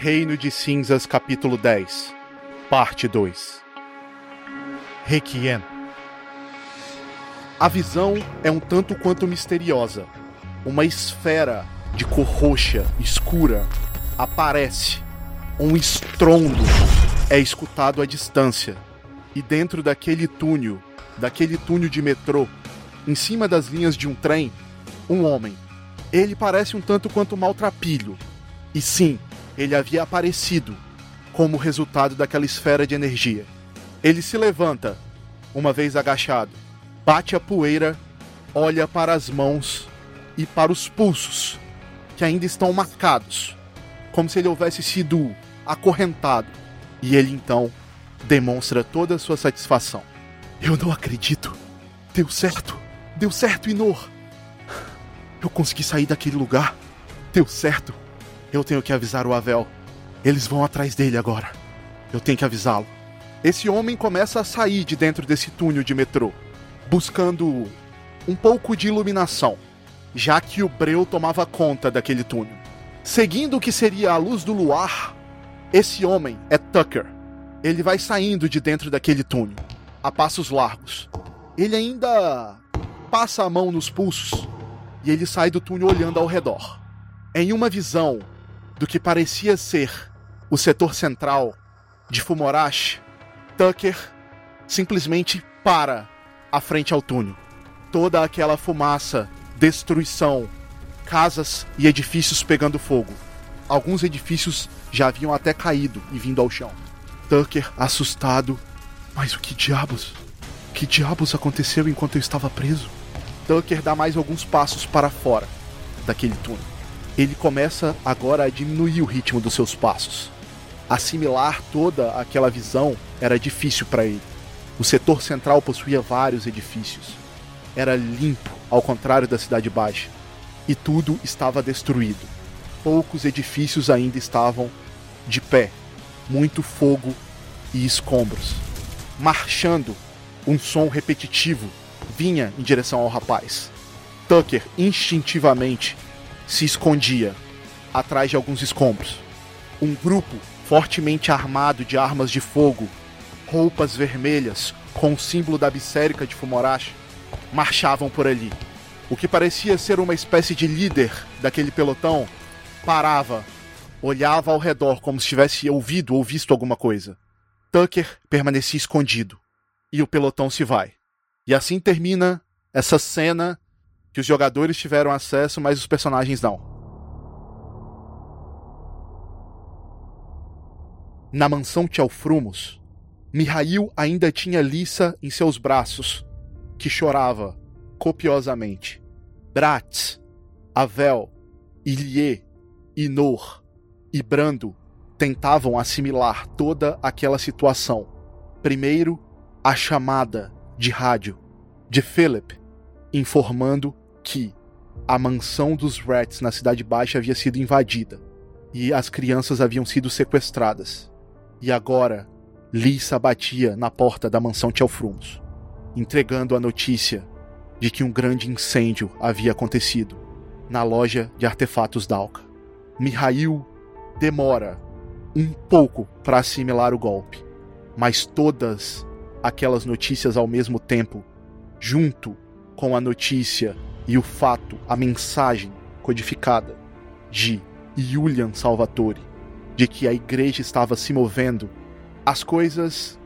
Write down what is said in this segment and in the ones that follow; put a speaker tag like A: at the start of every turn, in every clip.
A: Reino de Cinzas, capítulo 10, parte 2. Requiem. A visão é um tanto quanto misteriosa. Uma esfera de cor roxa, escura, aparece. Um estrondo é escutado à distância. E dentro daquele túnel, daquele túnel de metrô, em cima das linhas de um trem, um homem. Ele parece um tanto quanto maltrapilho. E sim, ele havia aparecido como resultado daquela esfera de energia. Ele se levanta, uma vez agachado, bate a poeira, olha para as mãos e para os pulsos, que ainda estão marcados, como se ele houvesse sido acorrentado. E ele então demonstra toda a sua satisfação. Eu não acredito. Deu certo. Deu certo, Inor. Eu consegui sair daquele lugar. Deu certo. Eu tenho que avisar o Avel. Eles vão atrás dele agora. Eu tenho que avisá-lo. Esse homem começa a sair de dentro desse túnel de metrô, buscando um pouco de iluminação, já que o breu tomava conta daquele túnel. Seguindo o que seria a luz do luar, esse homem é Tucker. Ele vai saindo de dentro daquele túnel, a passos largos. Ele ainda passa a mão nos pulsos e ele sai do túnel olhando ao redor. Em uma visão do que parecia ser o setor central de Fumorashi, Tucker simplesmente para à frente ao túnel. Toda aquela fumaça, destruição, casas e edifícios pegando fogo. Alguns edifícios já haviam até caído e vindo ao chão. Tucker, assustado. Mas o que diabos? Que diabos aconteceu enquanto eu estava preso? Tucker dá mais alguns passos para fora daquele túnel ele começa agora a diminuir o ritmo dos seus passos. Assimilar toda aquela visão era difícil para ele. O setor central possuía vários edifícios. Era limpo, ao contrário da Cidade Baixa. E tudo estava destruído. Poucos edifícios ainda estavam de pé. Muito fogo e escombros. Marchando, um som repetitivo vinha em direção ao rapaz. Tucker instintivamente se escondia atrás de alguns escombros. Um grupo fortemente armado de armas de fogo, roupas vermelhas com o símbolo da Bissérica de Fumorashi, marchavam por ali. O que parecia ser uma espécie de líder daquele pelotão parava, olhava ao redor como se tivesse ouvido ou visto alguma coisa. Tucker permanecia escondido e o pelotão se vai. E assim termina essa cena que os jogadores tiveram acesso, mas os personagens não. Na mansão Tchalfrumos, Mihail ainda tinha Lissa em seus braços, que chorava copiosamente. Bratz, Avel, Ilie, Inor e Brando tentavam assimilar toda aquela situação. Primeiro, a chamada de rádio de Philip informando que a mansão dos Rats na Cidade Baixa havia sido invadida e as crianças haviam sido sequestradas. E agora, Lisa batia na porta da mansão Tchelfrumos, entregando a notícia de que um grande incêndio havia acontecido na loja de artefatos Dalka. Mihail demora um pouco para assimilar o golpe, mas todas aquelas notícias ao mesmo tempo, junto com a notícia e o fato, a mensagem codificada de Julian Salvatore, de que a igreja estava se movendo, as coisas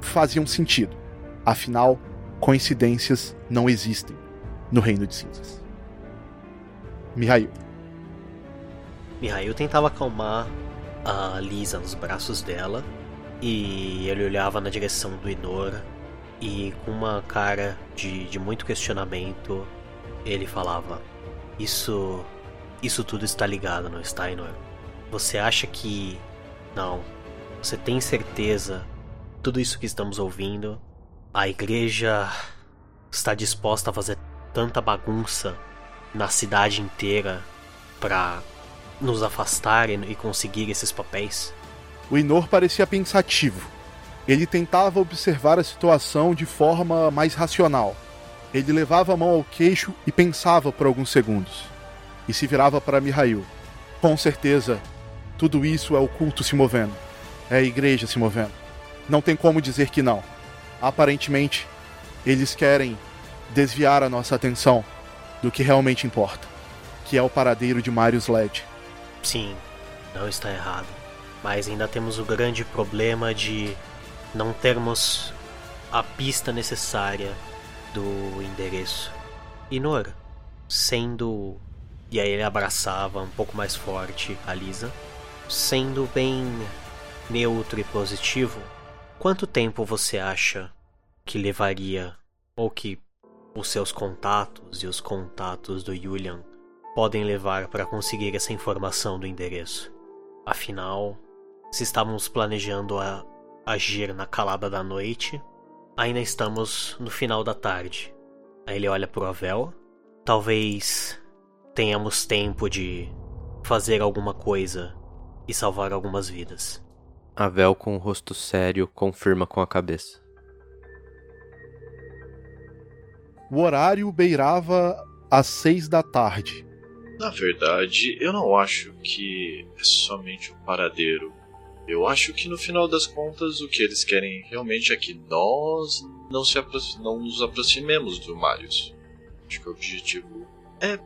A: faziam sentido. Afinal, coincidências não existem no Reino de Cinzas. Mihail.
B: Mihail tentava acalmar a Lisa nos braços dela e ele olhava na direção do Inor e com uma cara de, de muito questionamento ele falava: Isso. Isso tudo está ligado, não está, Inor? Você acha que. Não. Você tem certeza? Tudo isso que estamos ouvindo. A igreja está disposta a fazer tanta bagunça na cidade inteira para nos afastar e conseguir esses papéis?
A: O Inor parecia pensativo. Ele tentava observar a situação de forma mais racional. Ele levava a mão ao queixo e pensava por alguns segundos. E se virava para Mihail. Com certeza, Tudo isso é o culto se movendo. É a igreja se movendo. Não tem como dizer que não. Aparentemente, eles querem desviar a nossa atenção do que realmente importa, que é o paradeiro de Marius LED.
B: Sim, não está errado. Mas ainda temos o grande problema de não termos a pista necessária do endereço. Inora, sendo. E aí ele abraçava um pouco mais forte a Lisa. Sendo bem neutro e positivo, quanto tempo você acha que levaria, ou que os seus contatos e os contatos do Julian podem levar para conseguir essa informação do endereço? Afinal, se estávamos planejando a agir na calada da noite, ainda estamos no final da tarde. Aí ele olha pro Avel. Talvez tenhamos tempo de fazer alguma coisa e salvar algumas vidas.
C: Avel, com o rosto sério, confirma com a cabeça.
A: O horário beirava às seis da tarde.
D: Na verdade, eu não acho que é somente um paradeiro. Eu acho que no final das contas o que eles querem realmente é que nós não, se não nos aproximemos do Marius. Acho que o objetivo é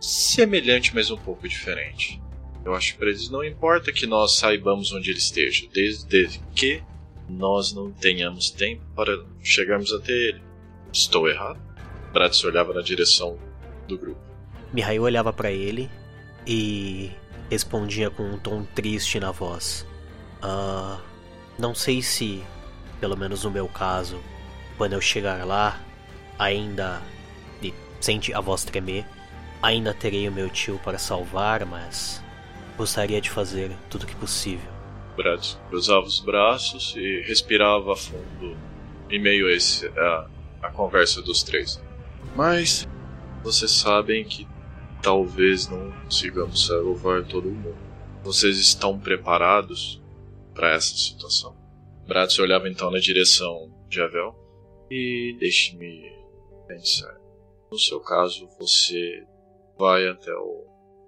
D: semelhante, mas um pouco diferente. Eu acho que para eles não importa que nós saibamos onde ele esteja, desde que nós não tenhamos tempo para chegarmos até ele. Estou errado? Bratz olhava na direção do grupo.
B: Mihail olhava para ele e respondia com um tom triste na voz. Uh, não sei se, pelo menos no meu caso, quando eu chegar lá, ainda. E sente a voz tremer. Ainda terei o meu tio para salvar, mas gostaria de fazer tudo o que possível.
D: Brad cruzava os braços e respirava a fundo em meio a, esse, a, a conversa dos três. Mas vocês sabem que talvez não consigamos salvar todo mundo. Vocês estão preparados para essa situação? Brad olhava então na direção de Avel e deixe-me pensar. No seu caso, você vai até o,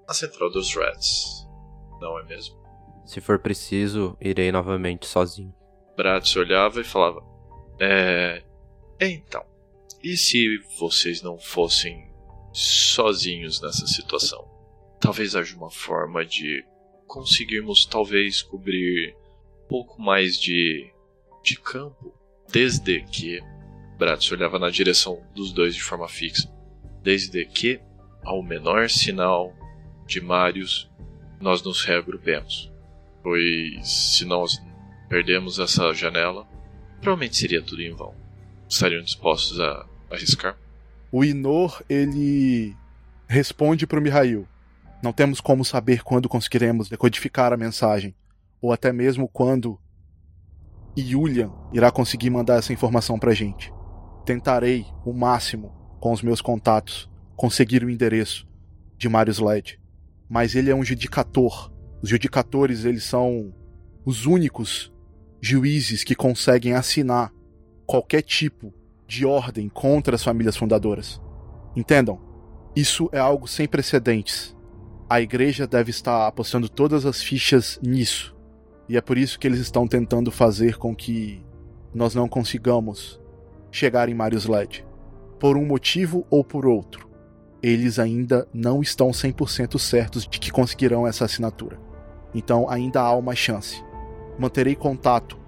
D: a central dos Reds não é mesmo?
C: Se for preciso, irei novamente sozinho.
D: Bratz olhava e falava: É. Então, e se vocês não fossem sozinhos nessa situação? Talvez haja uma forma de conseguirmos, talvez, cobrir pouco mais de, de campo, desde que. Bratz olhava na direção dos dois de forma fixa. Desde que, ao menor sinal de Marius, nós nos reagrupemos. Pois se nós perdemos essa janela, provavelmente seria tudo em vão. Estariam dispostos a arriscar?
A: O Inor, ele responde para o Mihail. Não temos como saber quando conseguiremos decodificar a mensagem, ou até mesmo quando Yulian irá conseguir mandar essa informação para a gente. Tentarei, o máximo, com os meus contatos, conseguir o endereço de Marius Led mas ele é um judicator. Os judicatores, eles são os únicos juízes que conseguem assinar qualquer tipo de ordem contra as famílias fundadoras. Entendam, isso é algo sem precedentes. A igreja deve estar apostando todas as fichas nisso. E é por isso que eles estão tentando fazer com que nós não consigamos chegar em Marius Led. Por um motivo ou por outro eles ainda não estão 100% certos de que conseguirão essa assinatura. Então ainda há uma chance. Manterei contato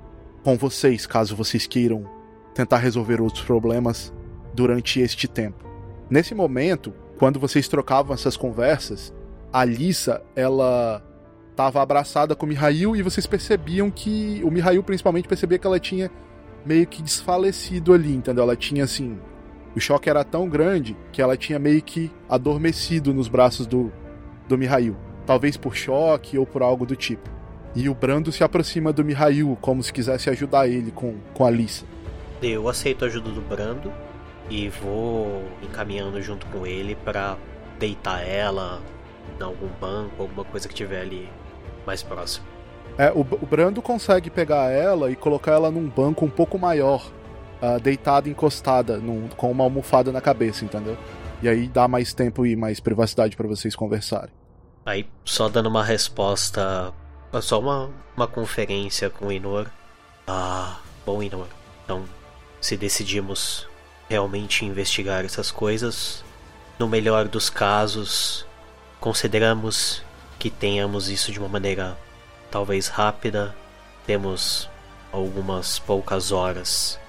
A: com vocês caso vocês queiram tentar resolver outros problemas durante este tempo. Nesse momento, quando vocês trocavam essas conversas, a Lisa, ela estava abraçada com o Mihail e vocês percebiam que o Mihail principalmente percebia que ela tinha meio que desfalecido ali, entendeu? Ela tinha assim o choque era tão grande que ela tinha meio que adormecido nos braços do, do Mihail. Talvez por choque ou por algo do tipo. E o Brando se aproxima do Mihail como se quisesse ajudar ele com, com a Lisa.
B: Eu aceito a ajuda do Brando e vou encaminhando junto com ele para deitar ela em algum banco, alguma coisa que tiver ali mais próximo.
A: É, o, o Brando consegue pegar ela e colocar ela num banco um pouco maior uh, deitada, encostada, num, com uma almofada na cabeça, entendeu? E aí dá mais tempo e mais privacidade para vocês conversarem.
B: Aí, só dando uma resposta só uma, uma conferência com o Inor. Ah, bom, Inor. Então, se decidimos realmente investigar essas coisas, no melhor dos casos, consideramos que tenhamos isso de uma maneira talvez rápida. Temos algumas poucas horas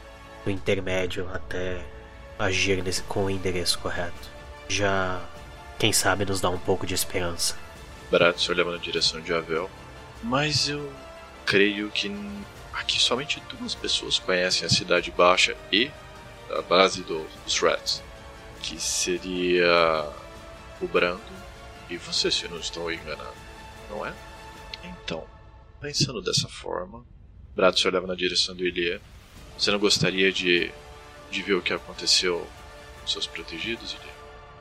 B: no intermédio até agir nesse, com o endereço correto. Já, quem sabe, nos dá um pouco de esperança.
D: Bratz olhava na direção de Avel. Mas eu creio que aqui somente duas pessoas conhecem a Cidade Baixa e a base do, dos Rats. Que seria o Brando e você, se não estou enganado, não é? Então, pensando dessa forma, Bratz olhava na direção do Ilie. Você não gostaria de, de ver o que aconteceu com seus protegidos, Ilie?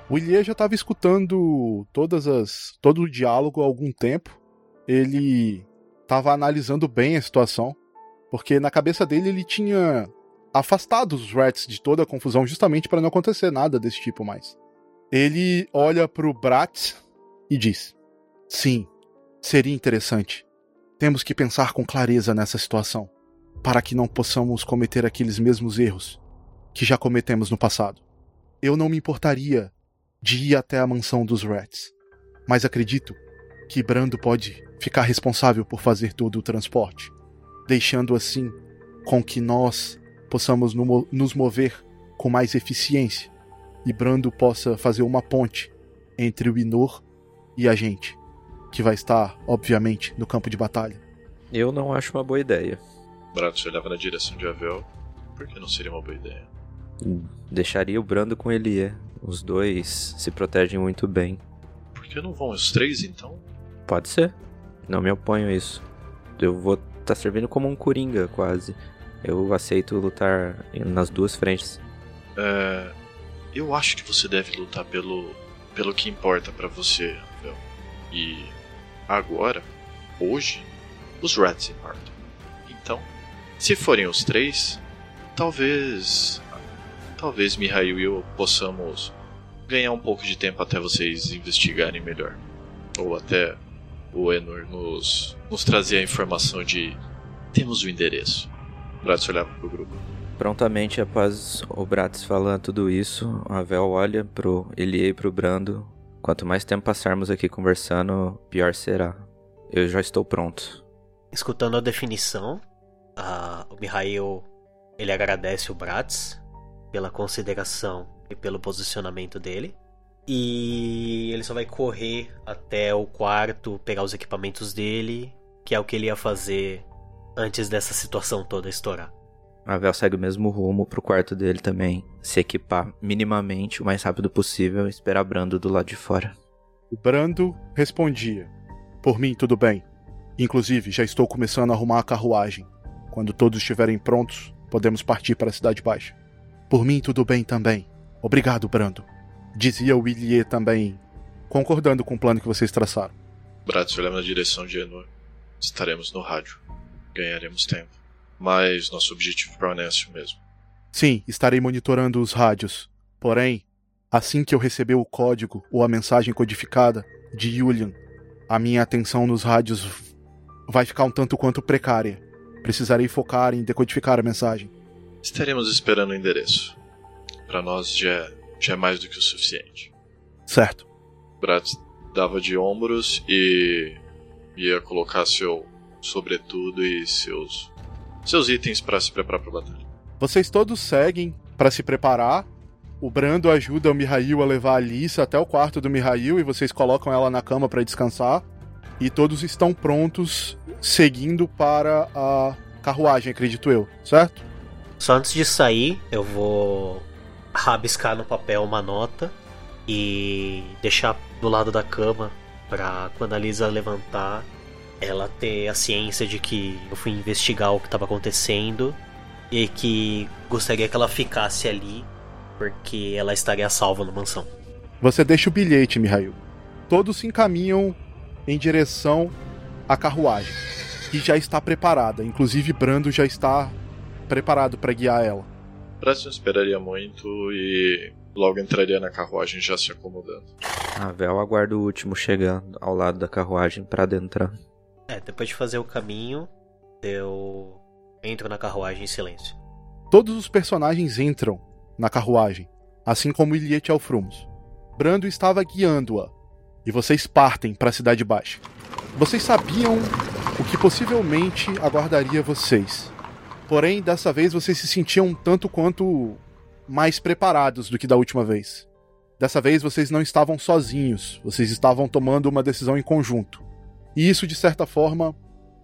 A: O Ilie já estava escutando todas as todo o diálogo há algum tempo. Ele estava analisando bem a situação, porque na cabeça dele ele tinha afastado os Rats de toda a confusão justamente para não acontecer nada desse tipo mais. Ele olha para o Bratz e diz: Sim, seria interessante. Temos que pensar com clareza nessa situação, para que não possamos cometer aqueles mesmos erros que já cometemos no passado. Eu não me importaria de ir até a mansão dos Rats, mas acredito que Brando pode ficar responsável por fazer todo o transporte, deixando assim com que nós possamos nos mover com mais eficiência e Brando possa fazer uma ponte entre o Inor e a gente, que vai estar, obviamente, no campo de batalha.
C: Eu não acho uma boa ideia.
D: Brato olhava na direção de Avel. Por que não seria uma boa ideia?
C: Deixaria o Brando com Elie. Os dois se protegem muito bem.
D: Por que não vão os três então?
C: Pode ser. Não me oponho a isso. Eu vou estar tá servindo como um coringa, quase. Eu aceito lutar nas duas frentes.
D: É, eu acho que você deve lutar pelo, pelo que importa para você. E agora, hoje, os Rats importam. Então, se forem os três, talvez. Talvez Mihail e eu possamos ganhar um pouco de tempo até vocês investigarem melhor. Ou até o Enor nos, nos trazer a informação de temos o endereço. Bratz olhava pro grupo.
C: Prontamente após o Bratz falando tudo isso, a Vel olha pro Elie e pro Brando Quanto mais tempo passarmos aqui conversando, pior será. Eu já estou pronto.
B: Escutando a definição, a, o Mihail ele agradece o Bratz pela consideração e pelo posicionamento dele. E ele só vai correr até o quarto, pegar os equipamentos dele, que é o que ele ia fazer antes dessa situação toda estourar.
C: A Vel segue o mesmo rumo pro quarto dele também. Se equipar minimamente o mais rápido possível e esperar Brando do lado de fora.
A: O Brando respondia: Por mim, tudo bem. Inclusive, já estou começando a arrumar a carruagem. Quando todos estiverem prontos, podemos partir para a Cidade Baixa. Por mim, tudo bem também. Obrigado, Brando. Dizia o Illier também, concordando com o plano que vocês traçaram.
D: Bratz olhava na direção de Enor. Estaremos no rádio. Ganharemos tempo mas nosso objetivo permanece o mesmo.
A: Sim, estarei monitorando os rádios. Porém, assim que eu receber o código ou a mensagem codificada de Julian, a minha atenção nos rádios vai ficar um tanto quanto precária. Precisarei focar em decodificar a mensagem.
D: Estaremos esperando o endereço. Para nós já, é, já é mais do que o suficiente.
A: Certo.
D: Brad dava de ombros e ia colocar seu sobretudo e seus seus itens para se preparar para a batalha.
A: Vocês todos seguem para se preparar. O Brando ajuda o Mihail a levar a Alissa até o quarto do Mihail e vocês colocam ela na cama para descansar. E todos estão prontos seguindo para a carruagem, acredito eu, certo?
B: Só antes de sair, eu vou rabiscar no papel uma nota e deixar do lado da cama para quando a Lisa levantar ela ter a ciência de que eu fui investigar o que estava acontecendo e que gostaria que ela ficasse ali porque ela estaria salva na mansão.
A: Você deixa o bilhete, Mihail. Todos se encaminham em direção à carruagem, que já está preparada. Inclusive, Brando já está preparado para guiar ela.
D: Brando esperaria muito e logo entraria na carruagem já se acomodando.
C: A Vel aguarda o último chegando ao lado da carruagem para adentrar.
B: É, depois de fazer o caminho, eu entro na carruagem em silêncio.
A: Todos os personagens entram na carruagem, assim como Iliete Alfrumos. Brando estava guiando-a, e vocês partem para a Cidade Baixa. Vocês sabiam o que possivelmente aguardaria vocês. Porém, dessa vez vocês se sentiam um tanto quanto mais preparados do que da última vez. Dessa vez vocês não estavam sozinhos, vocês estavam tomando uma decisão em conjunto. E isso, de certa forma,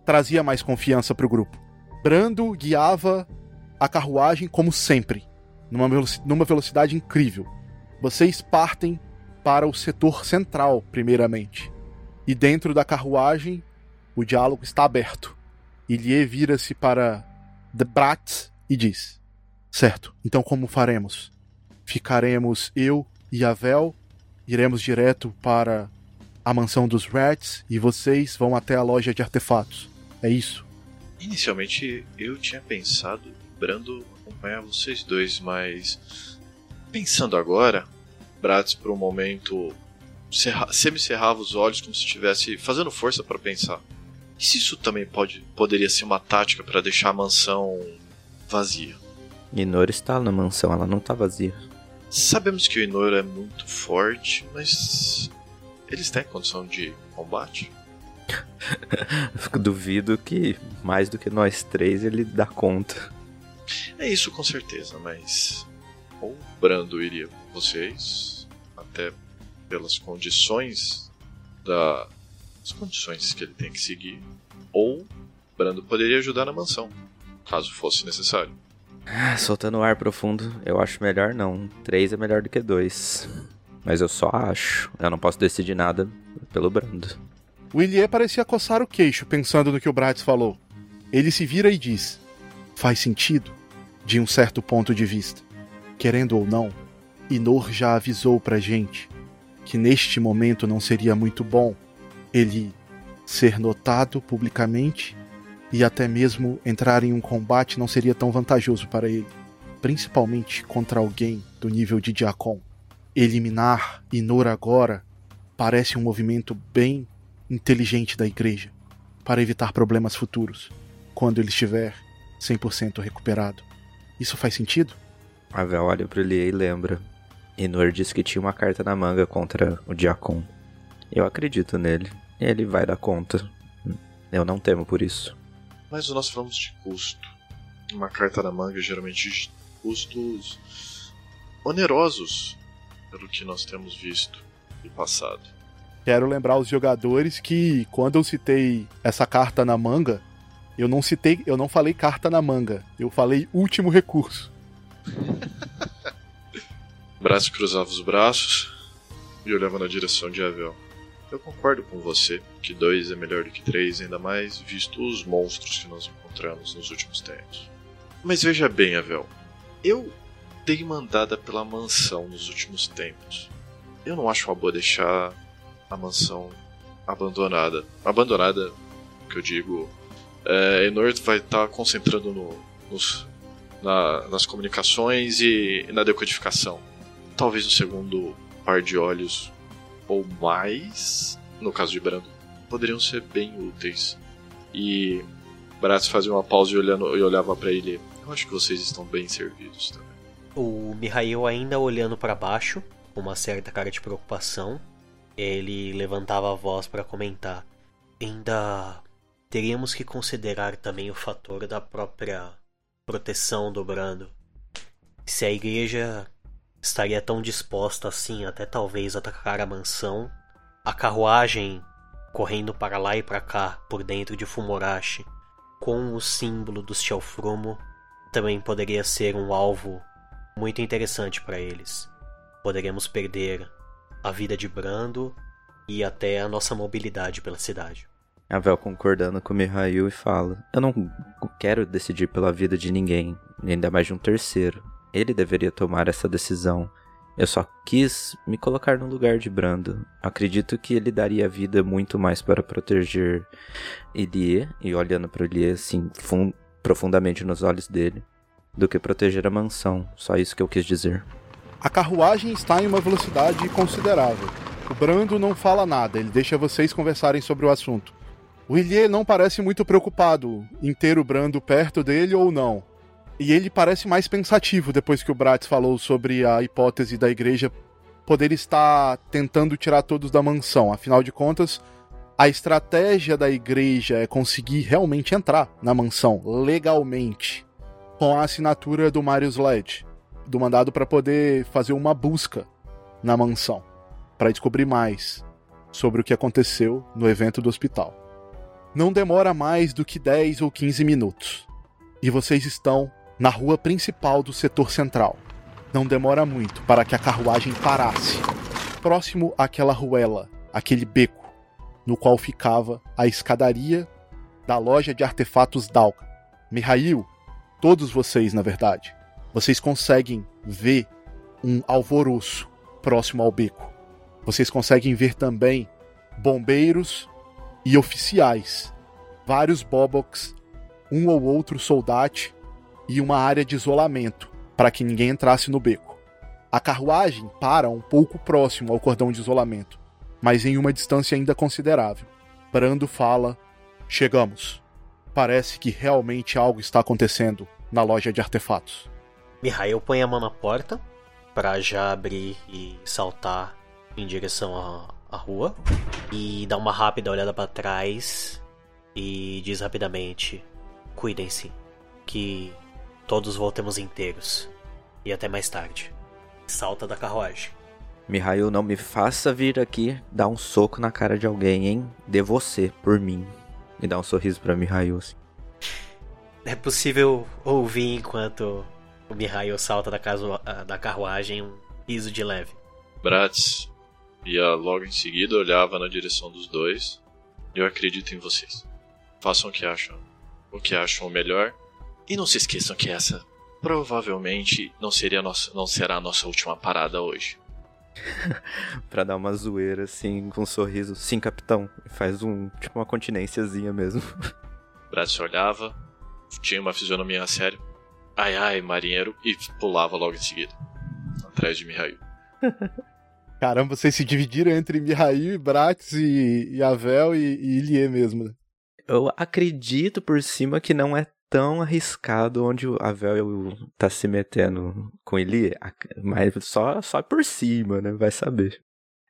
A: trazia mais confiança para o grupo. Brando guiava a carruagem como sempre, numa, numa velocidade incrível. Vocês partem para o setor central, primeiramente. E dentro da carruagem, o diálogo está aberto. Ilie vira-se para The Brat e diz: Certo, então como faremos? Ficaremos eu e a Vel, iremos direto para a mansão dos Rats e vocês vão até a loja de artefatos. É isso?
D: Inicialmente eu tinha pensado Brando acompanhar vocês dois, mas pensando agora, Bratz por um momento semi-cerrava os olhos como se estivesse fazendo força para pensar. E se isso também pode, poderia ser uma tática para deixar a mansão vazia?
C: Inor está na mansão, ela não está vazia.
D: Sabemos que o Inor é muito forte, mas eles têm condição de combate?
C: Duvido que mais do que nós três ele dá conta.
D: É isso com certeza, mas ou Brando iria com vocês, até pelas condições da as condições que ele tem que seguir, ou Brando poderia ajudar na mansão, caso fosse necessário.
C: Ah, soltando ar profundo, eu acho melhor não. Três é melhor do que dois. Mas eu só acho. Eu não posso decidir nada pelo Brando.
A: Ilie parecia coçar o queixo, pensando no que o Bratz falou. Ele se vira e diz: Faz sentido, de um certo ponto de vista. Querendo ou não, Inor já avisou pra gente que neste momento não seria muito bom ele ser notado publicamente e até mesmo entrar em um combate não seria tão vantajoso para ele, principalmente contra alguém do nível de Diacon. Eliminar Inor agora parece um movimento bem inteligente da igreja para evitar problemas futuros, quando ele estiver 100% recuperado. Isso faz sentido?
C: Avel olha para ele e lembra. Inor disse que tinha uma carta na manga contra o Diacon. Eu acredito nele. Ele vai dar conta. Eu não temo por isso.
D: Mas nós falamos de custo. Uma carta na manga geralmente custos onerosos, pelo que nós temos visto no passado.
A: Quero lembrar os jogadores que quando eu citei essa carta na manga, eu não citei, eu não falei carta na manga, eu falei último recurso.
D: Braço cruzava os braços e olhava na direção de Avel. Eu concordo com você que dois é melhor do que três, ainda mais visto os monstros que nós encontramos nos últimos tempos. Mas veja bem, Avel. Eu dei mandada pela mansão nos últimos tempos. Eu não acho uma boa deixar a mansão abandonada. Abandonada, que eu digo. É, Enor vai estar tá concentrando no, nos, na, nas comunicações e, e na decodificação. Talvez o segundo par de olhos ou mais, no caso de Brando, poderiam ser bem úteis. E Bratz fazia uma pausa e, olhava para ele. Eu acho que vocês estão bem servidos também.
B: O Mihail ainda olhando para baixo, com uma certa cara de preocupação, ele levantava a voz para comentar. Ainda teríamos que considerar também o fator da própria proteção do Brando. Se a igreja estaria tão disposta assim até talvez atacar a mansão. A carruagem correndo para lá e para cá por dentro de Fumorashi, com o símbolo do Shelfrumo, também poderia ser um alvo muito interessante para eles. Poderemos perder a vida de Brando e até a nossa mobilidade pela cidade.
C: A Vel concordando com o Mihail e fala: Eu não quero decidir pela vida de ninguém, ainda mais de um terceiro. Ele deveria tomar essa decisão. Eu só quis me colocar no lugar de Brando. Acredito que ele daria vida muito mais para proteger Elie, e olhando para Elie assim, profundamente nos olhos dele, do que proteger a mansão. Só isso que eu quis dizer.
A: A carruagem está em uma velocidade considerável. O Brando não fala nada, ele deixa vocês conversarem sobre o assunto. O Ilie não parece muito preocupado em ter o Brando perto dele ou não. E ele parece mais pensativo depois que o Bratz falou sobre a hipótese da igreja poder estar tentando tirar todos da mansão. Afinal de contas, a estratégia da igreja é conseguir realmente entrar na mansão legalmente com a assinatura do Marius Led, do mandado para poder fazer uma busca na mansão para descobrir mais sobre o que aconteceu no evento do hospital. Não demora mais do que 10 ou 15 minutos. E vocês estão na rua principal do setor central. Não demora muito para que a carruagem parasse, próximo àquela ruela, aquele beco, no qual ficava a escadaria da loja de artefatos Dalka. Mihail, todos vocês, na verdade, vocês conseguem ver um alvoroço próximo ao beco. Vocês conseguem ver também bombeiros e oficiais, vários boboks, um ou outro soldate e uma área de isolamento para que ninguém entrasse no beco. A carruagem para um pouco próximo ao cordão de isolamento, mas em uma distância ainda considerável. Brando fala: Chegamos. Parece que realmente algo está acontecendo na loja de artefatos.
B: Mihail põe a mão na porta para já abrir e saltar em direção à, à rua e dá uma rápida olhada para trás e diz rapidamente: Cuidem-se, que todos voltemos inteiros. E até mais tarde. Salta da carruagem.
C: Mihail, não me faça vir aqui dar um soco na cara de alguém, hein? De você, por mim. Me dá um sorriso pra Mihail, assim.
B: É possível ouvir enquanto o Mihail salta da, caso, da carruagem um riso de leve.
D: Bratz ia logo em seguida, olhava na direção dos dois. Eu acredito em vocês. Façam o que acham, o que acham melhor. E não se esqueçam que essa provavelmente não seria nossa, não será a nossa última parada hoje.
C: pra dar uma zoeira assim, com um sorriso. Sim, capitão. Faz um, tipo uma continênciazinha mesmo.
D: Bratz olhava, tinha uma fisionomia séria. Ai ai, marinheiro, e pulava logo em seguida. Atrás de Mihail.
A: Caramba, vocês se dividiram entre Mihail, Bratz e, e Avel e, e Ilie mesmo. né?
C: Eu acredito por cima que não é tão arriscado onde o Avel tá se metendo com ele, mas só, só por cima, né? Vai saber.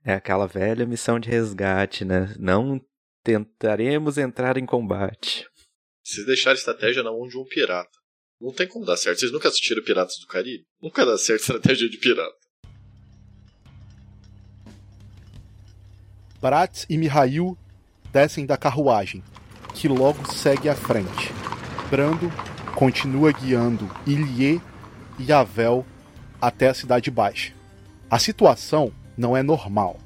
C: É aquela velha missão de resgate, né? Não tentaremos entrar em combate.
D: Vocês deixaram a estratégia na mão de um pirata. Não tem como dar certo. Vocês nunca assistiram Piratas do Caribe? Nunca dá certo estratégia de pirata.
A: Bratz e Mihail descem da carruagem, que logo segue à frente. Brando continua guiando Ilie e Avel até a Cidade Baixa. A situação não é normal.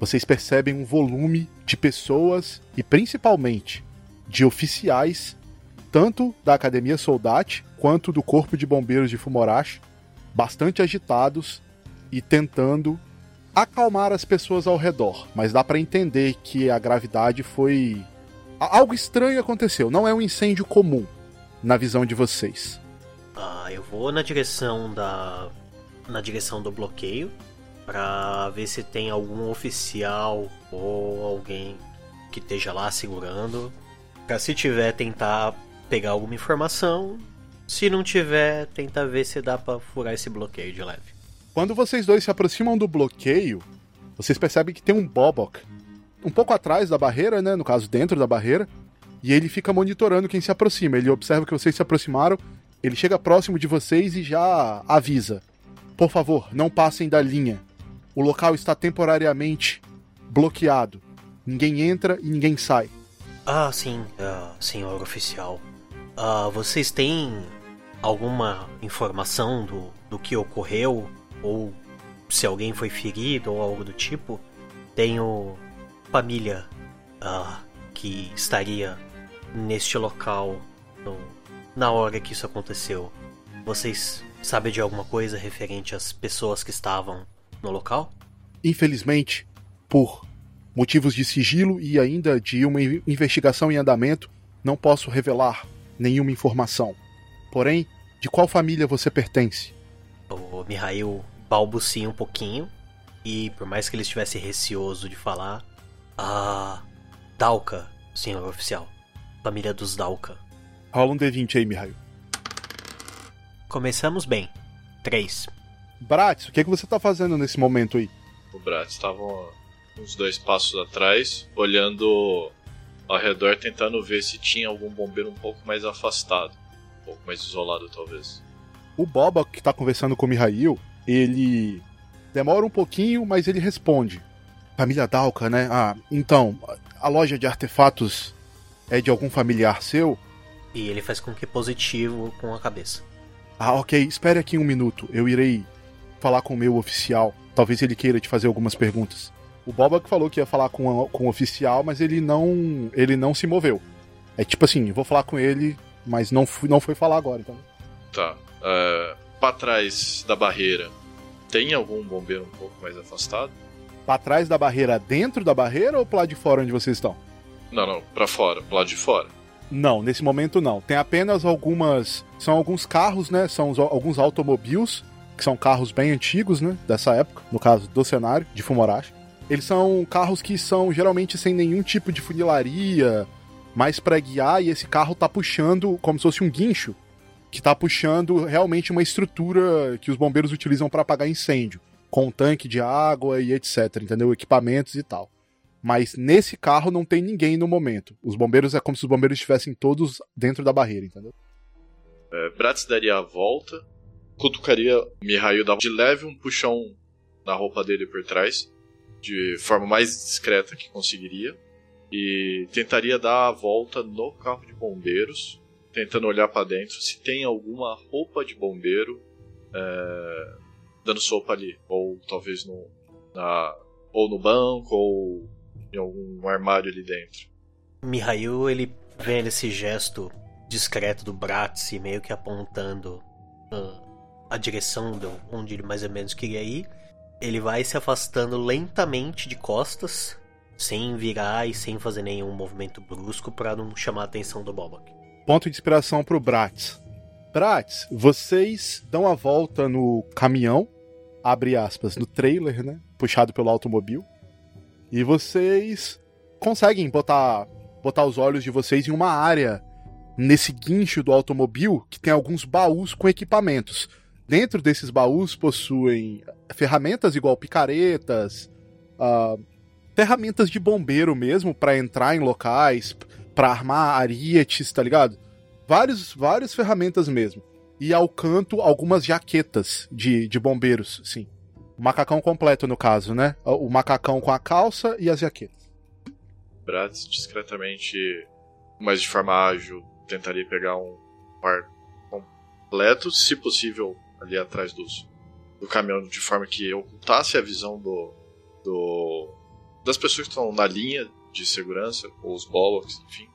A: Vocês percebem um volume de pessoas e principalmente de oficiais, tanto da Academia Soldate quanto do Corpo de Bombeiros de Fumorashi, bastante agitados e tentando acalmar as pessoas ao redor, mas dá para entender que a gravidade foi algo estranho aconteceu, não é um incêndio comum na visão de vocês.
B: Ah, eu vou na direção da na direção do bloqueio para ver se tem algum oficial ou alguém que esteja lá segurando, para se tiver tentar pegar alguma informação, se não tiver, tentar ver se dá para furar esse bloqueio de leve.
A: Quando vocês dois se aproximam do bloqueio, vocês percebem que tem um Bobok um pouco atrás da barreira, né? No caso, dentro da barreira. E ele fica monitorando quem se aproxima. Ele observa que vocês se aproximaram, ele chega próximo de vocês e já avisa: Por favor, não passem da linha. O local está temporariamente bloqueado. Ninguém entra e ninguém sai.
B: Ah, sim, uh, senhor oficial. Uh, vocês têm alguma informação do, do que ocorreu? Ou se alguém foi ferido ou algo do tipo? Tenho família uh, que estaria neste local no, na hora que isso aconteceu. Vocês sabem de alguma coisa referente às pessoas que estavam no local?
A: Infelizmente, por motivos de sigilo e ainda de uma investigação em andamento, não posso revelar nenhuma informação. Porém, de qual família você pertence?
B: O Mihail balbucia um pouquinho e, por mais que ele estivesse receoso de falar, a Dalka, senhor oficial. Família dos Dalka.
A: Rola um D20 aí, Mihail.
B: Começamos bem. 3.
A: Bratz, o que, é que você tá fazendo nesse momento aí?
D: O Brat estava uns dois passos atrás, olhando ao redor, tentando ver se tinha algum bombeiro um pouco mais afastado. Um pouco mais isolado, talvez.
A: O Boba, que tá conversando com o Mihail, ele demora um pouquinho, mas ele responde. Família Dalka, né? Ah, então, a loja de artefatos é de algum familiar seu?
B: E ele faz com que positivo com a cabeça.
A: Ah, ok. Espere aqui um minuto. Eu irei falar com o meu oficial. Talvez ele queira te fazer algumas perguntas. O Boba que falou que ia falar com, a- com o oficial, mas ele não, ele não se moveu. É tipo assim, vou falar com ele, mas não, fui, não foi falar agora, então.
D: Tá. É, pra trás da barreira, tem algum bombeiro um pouco mais afastado?
A: Pra trás da barreira, dentro da barreira ou pro lado de fora onde vocês estão?
D: Não, não, pra fora, pro lado de fora.
A: Não, nesse momento não. Tem apenas algumas. São alguns carros, né? São os- alguns automobiles, que são carros bem antigos, né? Dessa época, no caso do cenário, de Fumorashi. Eles são carros que são geralmente sem nenhum tipo de funilaria, mais pra guiar, e esse carro tá puxando como se fosse um guincho, que tá puxando realmente uma estrutura que os bombeiros utilizam pra apagar incêndio, com um tanque de água e etc, entendeu? Equipamentos e tal. Mas nesse carro não tem ninguém no momento. Os bombeiros é como se os bombeiros estivessem todos dentro da barreira, entendeu?
D: É, Bratz daria a volta, cutucaria Mihail, de leve um puxão na roupa dele por trás, de forma mais discreta que conseguiria, e tentaria dar a volta no carro de bombeiros, tentando olhar pra dentro se tem alguma roupa de bombeiro é, dando sopa ali, ou talvez no, na, ou no banco, ou em algum armário ali dentro.
B: Mihail, ele vê nesse gesto discreto do Bratz e meio que apontando ah, a direção de onde ele mais ou menos queria ir. Ele vai se afastando lentamente de costas, sem virar e sem fazer nenhum movimento brusco para não chamar a atenção do Bobak.
A: Ponto de inspiração pro Bratz. Bratz, vocês dão a volta no caminhão, abre aspas, no trailer, né? Puxado pelo automobil. E vocês conseguem botar, botar os olhos de vocês em uma área nesse guincho do automobil que tem alguns baús com equipamentos. Dentro desses baús possuem ferramentas igual picaretas, ah, ferramentas de bombeiro mesmo para entrar em locais, para armar arietes, tá ligado? Vários, várias ferramentas mesmo. E ao canto, algumas jaquetas de, de bombeiros, sim. Macacão completo, no caso, né? O macacão com a calça e as jaquetas.
D: Bratz discretamente, mas de forma ágil, tentaria pegar um par completo, se possível, ali atrás dos, do caminhão, de forma que ocultasse a visão do, do das pessoas que estão na linha de segurança, ou os bollocks, enfim.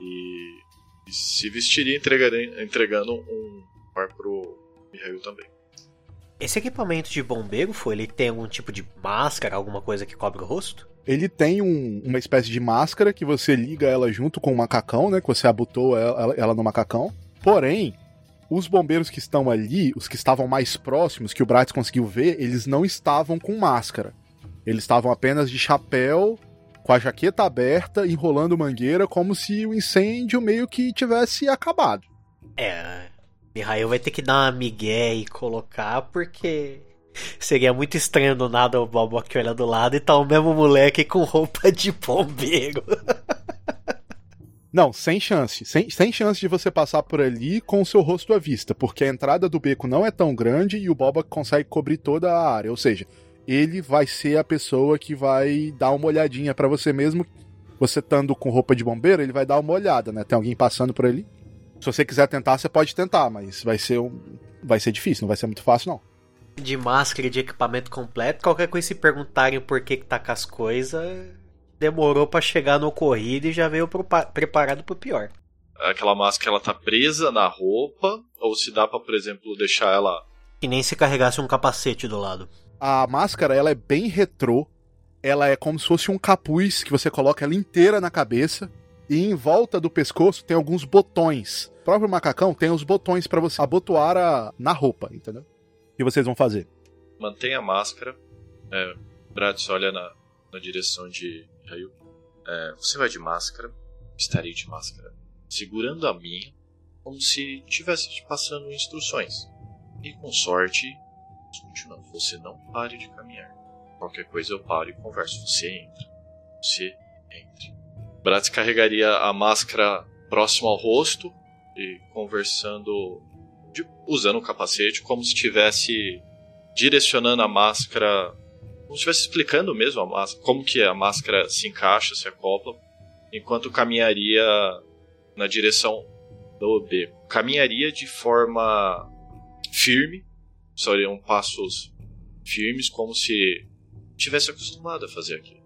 D: E, e se vestiria entregando um par pro Mihail também.
B: Esse equipamento de bombeiro foi? Ele tem algum tipo de máscara, alguma coisa que cobre o rosto?
A: Ele tem um- uma espécie de máscara que você liga ela junto com o macacão, né? Que você abotou ela, ela- ela no macacão. Porém, os bombeiros que estão ali, os que estavam mais próximos, que o Bratz conseguiu ver, eles não estavam com máscara. Eles estavam apenas de chapéu, com a jaqueta aberta, enrolando mangueira, como se o incêndio meio que tivesse acabado.
B: É, Mihail vai ter que dar uma migué e colocar, porque seria muito estranho do nada o Bobok olhar do lado e tá o mesmo moleque com roupa de bombeiro.
A: Não, sem chance. Sem, sem chance de você passar por ali com o seu rosto à vista, porque a entrada do beco não é tão grande e o Boba consegue cobrir toda a área. Ou seja, ele vai ser a pessoa que vai dar uma olhadinha pra você mesmo. Você estando com roupa de bombeiro, ele vai dar uma olhada, né? Tem alguém passando por ali. Se você quiser tentar, você pode tentar, mas vai ser um... vai ser difícil, não vai ser muito fácil não.
B: De máscara e de equipamento completo, qualquer coisa se perguntarem por que, que tá com as coisas, demorou pra chegar no ocorrido e já veio pro- preparado pro pior.
D: Aquela máscara ela tá presa na roupa, ou se dá pra, por exemplo, deixar ela
B: Que nem se carregasse um capacete do lado.
A: A máscara, ela é bem retrô. Ela é como se fosse um capuz que você coloca ela inteira na cabeça. E em volta do pescoço tem alguns botões. O próprio macacão tem os botões pra você abotoar a- na roupa, entendeu? Que vocês vão fazer?
D: mantém a máscara. É, Bratz olha na, na direção de Rayu. É, você vai de máscara. estarei de máscara, segurando a minha, como se estivesse passando instruções. E com sorte, continuando, você não pare de caminhar. Qualquer coisa eu paro e converso. Você entra. Você entre. Bratz carregaria a máscara próximo ao rosto e conversando, de, usando o capacete, como se estivesse direcionando a máscara, como se estivesse explicando mesmo a máscara, como que a máscara se encaixa, se acopla, enquanto caminharia na direção do beco. Caminharia de forma firme, seriam passos firmes, como se tivesse acostumado a fazer aquilo.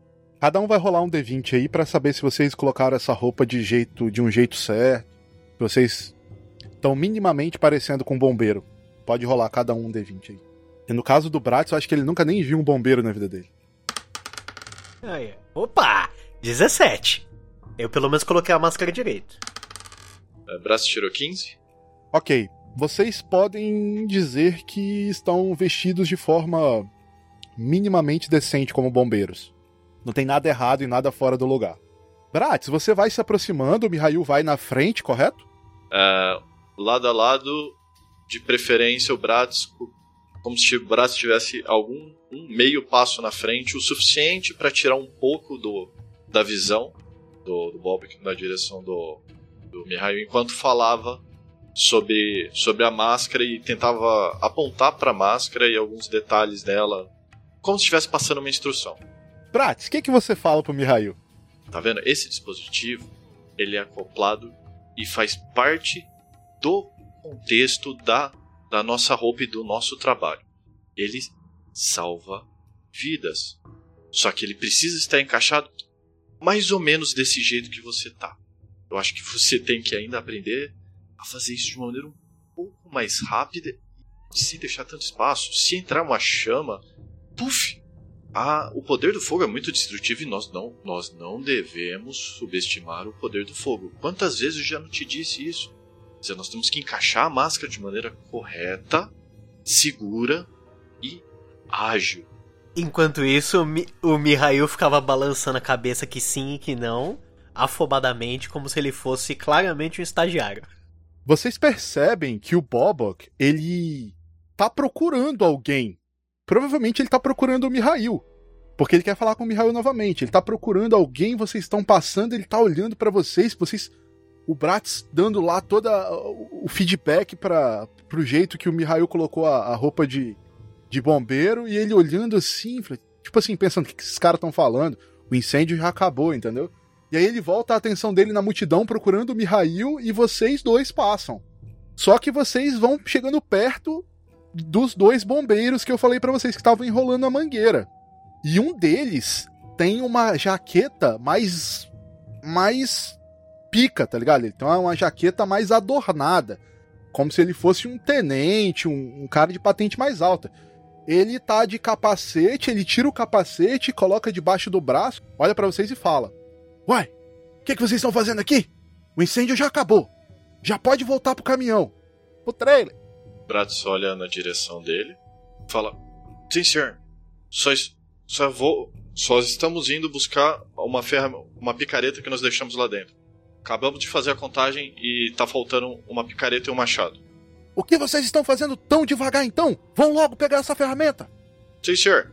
A: Cada um vai rolar um D20 aí para saber se vocês colocaram essa roupa de jeito de um jeito certo. Se vocês estão minimamente parecendo com um bombeiro. Pode rolar cada um um D20 aí. E no caso do Bratz, eu acho que ele nunca nem viu um bombeiro na vida dele.
B: Aí, opa! 17. Eu pelo menos coloquei a máscara direito.
D: É, Bratz tirou 15?
A: Ok. Vocês podem dizer que estão vestidos de forma minimamente decente como bombeiros. Não tem nada errado e nada fora do lugar. Bratz, você vai se aproximando, o Mihail vai na frente, correto?
D: É, lado a lado, de preferência o Bratz, como se o Bratz tivesse algum um meio passo na frente, o suficiente para tirar um pouco do, da visão do, do Bob na direção do, do Mihail, enquanto falava sobre, sobre a máscara e tentava apontar para a máscara e alguns detalhes dela, como se estivesse passando uma instrução.
A: Bratz, o que, que você fala pro Mihail?
D: Tá vendo? Esse dispositivo, ele é acoplado e faz parte do contexto da, da nossa roupa e do nosso trabalho. Ele salva vidas. Só que ele precisa estar encaixado mais ou menos desse jeito que você tá. Eu acho que você tem que ainda aprender a fazer isso de uma maneira um pouco mais rápida sem deixar tanto espaço. Se entrar uma chama, puf! Ah, o poder do fogo é muito destrutivo e nós não, nós não devemos subestimar o poder do fogo. Quantas vezes eu já não te disse isso? Dizer, nós temos que encaixar a máscara de maneira correta, segura e ágil.
B: Enquanto isso, o, Mi o Mihail ficava balançando a cabeça que sim e que não, afobadamente, como se ele fosse claramente um estagiário.
A: Vocês percebem que o Bobok, ele tá procurando alguém. Provavelmente ele tá procurando o Mihail. Porque ele quer falar com o Mihail novamente. Ele tá procurando alguém, vocês estão passando, ele tá olhando para vocês, vocês. O Bratz dando lá todo o feedback para pro jeito que o Mihail colocou a, a, roupa de, de bombeiro e ele olhando assim, tipo assim, pensando o que esses caras estão falando. O incêndio já acabou, entendeu? E aí ele volta a atenção dele na multidão procurando o Mihail e vocês dois passam. Só que vocês vão chegando perto dos dois bombeiros que eu falei para vocês que estavam enrolando a mangueira. E um deles tem uma jaqueta mais mais pica, tá ligado? Ele tem uma, uma jaqueta mais adornada, como se ele fosse um tenente, um, um cara de patente mais alta. Ele tá de capacete, ele tira o capacete, coloca debaixo do braço, olha para vocês e fala: Uai, o que, que vocês estão fazendo aqui? O incêndio já acabou. Já pode voltar pro caminhão. Pro trailer.
D: Bratz olha na direção dele. Fala: Sim, senhor. Só, só vou. Só estamos indo buscar uma ferra, uma picareta que nós deixamos lá dentro. Acabamos de fazer a contagem e tá faltando uma picareta e um machado.
A: O que vocês estão fazendo tão devagar então? Vão logo pegar essa ferramenta.
D: Sim, senhor.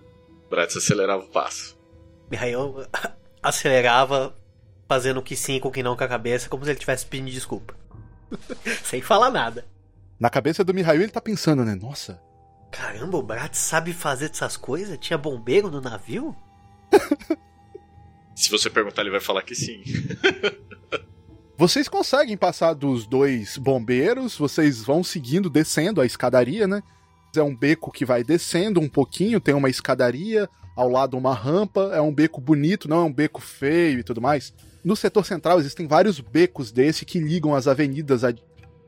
D: Bratz acelerava o passo.
B: Mihail acelerava, fazendo que sim com que não com a cabeça, como se ele estivesse pedindo desculpa. Sem falar nada.
A: Na cabeça do Mihail ele tá pensando, né? Nossa.
B: Caramba, o Brat sabe fazer dessas coisas? Tinha bombeiro no navio?
D: Se você perguntar, ele vai falar que sim.
A: vocês conseguem passar dos dois bombeiros, vocês vão seguindo, descendo a escadaria, né? É um beco que vai descendo um pouquinho, tem uma escadaria, ao lado uma rampa, é um beco bonito, não é um beco feio e tudo mais. No setor central existem vários becos desse que ligam as avenidas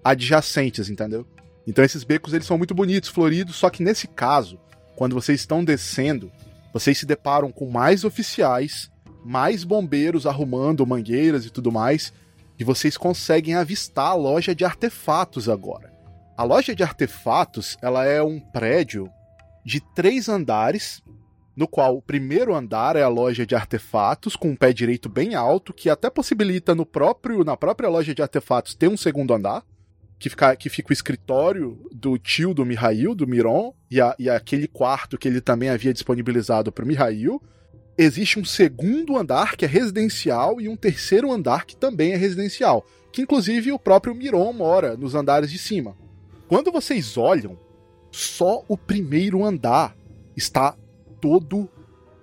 A: adjacentes, entendeu? Então esses becos eles são muito bonitos, floridos, só que nesse caso, quando vocês estão descendo, vocês se deparam com mais oficiais, mais bombeiros arrumando mangueiras e tudo mais, e vocês conseguem avistar a loja de artefatos agora. A loja de artefatos, ela é um prédio de três andares no qual o primeiro andar é a loja de artefatos com um pé direito bem alto, que até possibilita no próprio na própria loja de artefatos ter um segundo andar, que fica, que fica o escritório do tio do Mihail, do Miron, e, a, e aquele quarto que ele também havia disponibilizado para o Mihail. Existe um segundo andar que é residencial e um terceiro andar que também é residencial, que inclusive o próprio Miron mora nos andares de cima. Quando vocês olham, só o primeiro andar está todo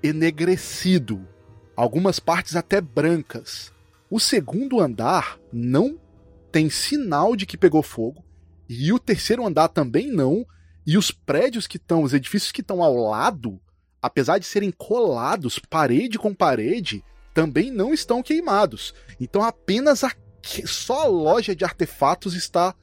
A: enegrecido, algumas partes até brancas. O segundo andar não tem sinal de que pegou fogo, e o terceiro andar também não, e os prédios que estão, os edifícios que estão ao lado, apesar de serem colados parede com parede, também não estão queimados. Então apenas a só a loja de artefatos está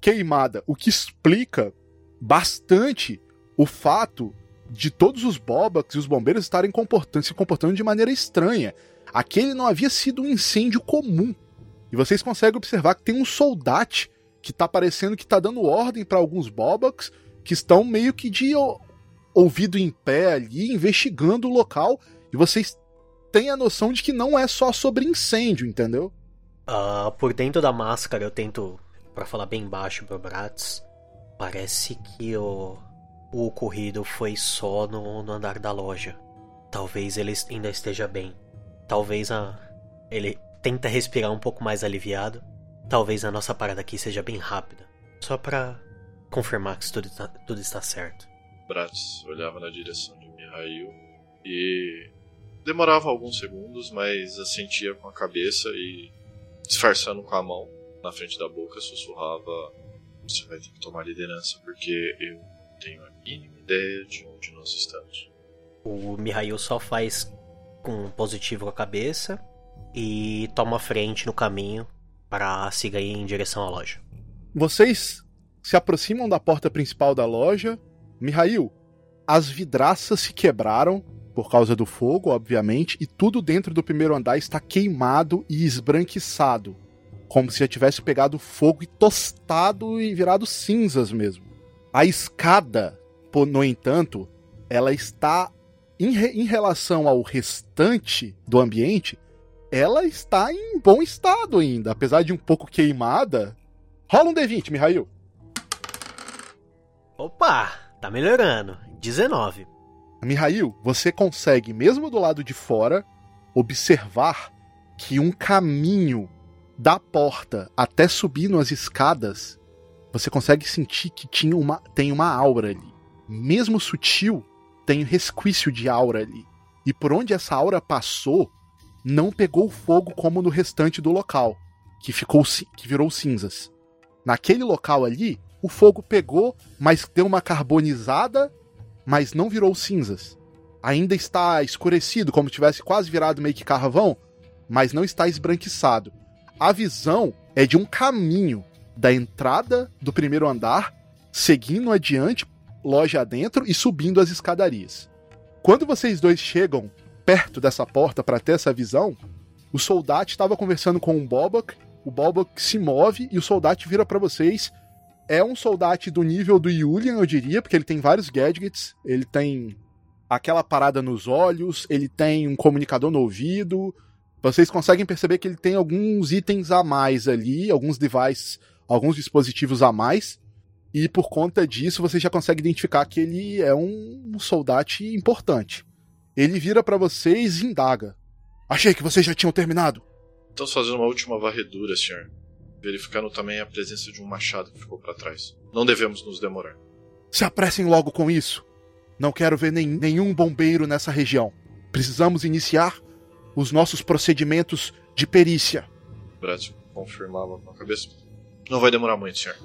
A: queimada, o que explica bastante o fato de todos os Bobaks e os bombeiros estarem comportando, se comportando de maneira estranha. Aquele não havia sido um incêndio comum. E vocês conseguem observar que tem um soldate que tá parecendo que tá dando ordem para alguns Bobaks que estão meio que de ouvido em pé ali, investigando o local. E vocês têm a noção de que não é só sobre incêndio, entendeu?
B: Uh, por dentro da máscara eu tento, para falar bem baixo pro Bratz, parece que o, o ocorrido foi só no, no andar da loja. Talvez ele ainda esteja bem. Talvez a, ele tenta respirar um pouco mais aliviado. Talvez a nossa parada aqui seja bem rápida. Só para confirmar que tudo, tá, tudo está certo.
D: Bratz olhava na direção de Mihail e demorava alguns segundos, mas assentia com a cabeça e disfarçando com a mão na frente da boca sussurrava: Você vai ter que tomar liderança porque eu tenho a mínima ideia de onde nós estamos.
B: O Mihail só faz com um positivo a cabeça e toma frente no caminho para seguir em direção à loja.
A: Vocês se aproximam da porta principal da loja. Mihail, as vidraças se quebraram por causa do fogo, obviamente, e tudo dentro do primeiro andar está queimado e esbranquiçado, como se já tivesse pegado fogo e tostado e virado cinzas mesmo. A escada, no entanto, ela está em, re em relação ao restante do ambiente, ela está em bom estado ainda, apesar de um pouco queimada. Rola um D20, Mihail.
B: Opa, tá melhorando. 19.
A: Mihail, você consegue, mesmo do lado de fora, observar que um caminho da porta até subir nas escadas, você consegue sentir que tinha uma, tem uma aura ali. Mesmo sutil, tem resquício de aura ali. E por onde essa aura passou, não pegou fogo como no restante do local, que ficou que virou cinzas. Naquele local ali, o fogo pegou, mas deu uma carbonizada, mas não virou cinzas. Ainda está escurecido, como tivesse quase virado meio que carvão, mas não está esbranquiçado. A visão é de um caminho da entrada do primeiro andar, seguindo adiante, loja adentro e subindo as escadarias. Quando vocês dois chegam perto dessa porta para ter essa visão, o soldado estava conversando com um Bobak, o Bobak se move e o soldado vira para vocês. É um soldado do nível do Julian, eu diria, porque ele tem vários gadgets, ele tem aquela parada nos olhos, ele tem um comunicador no ouvido. Vocês conseguem perceber que ele tem alguns itens a mais ali, alguns devices, alguns dispositivos a mais. E por conta disso, você já consegue identificar que ele é um soldado importante. Ele vira para vocês e indaga. Achei que vocês já tinham terminado.
D: Estamos fazendo uma última varredura, senhor. Verificando também a presença de um machado que ficou para trás. Não devemos nos demorar.
A: Se apressem logo com isso. Não quero ver nem, nenhum bombeiro nessa região. Precisamos iniciar os nossos procedimentos de perícia.
D: Brad confirmava com a cabeça. Não vai demorar muito, senhor.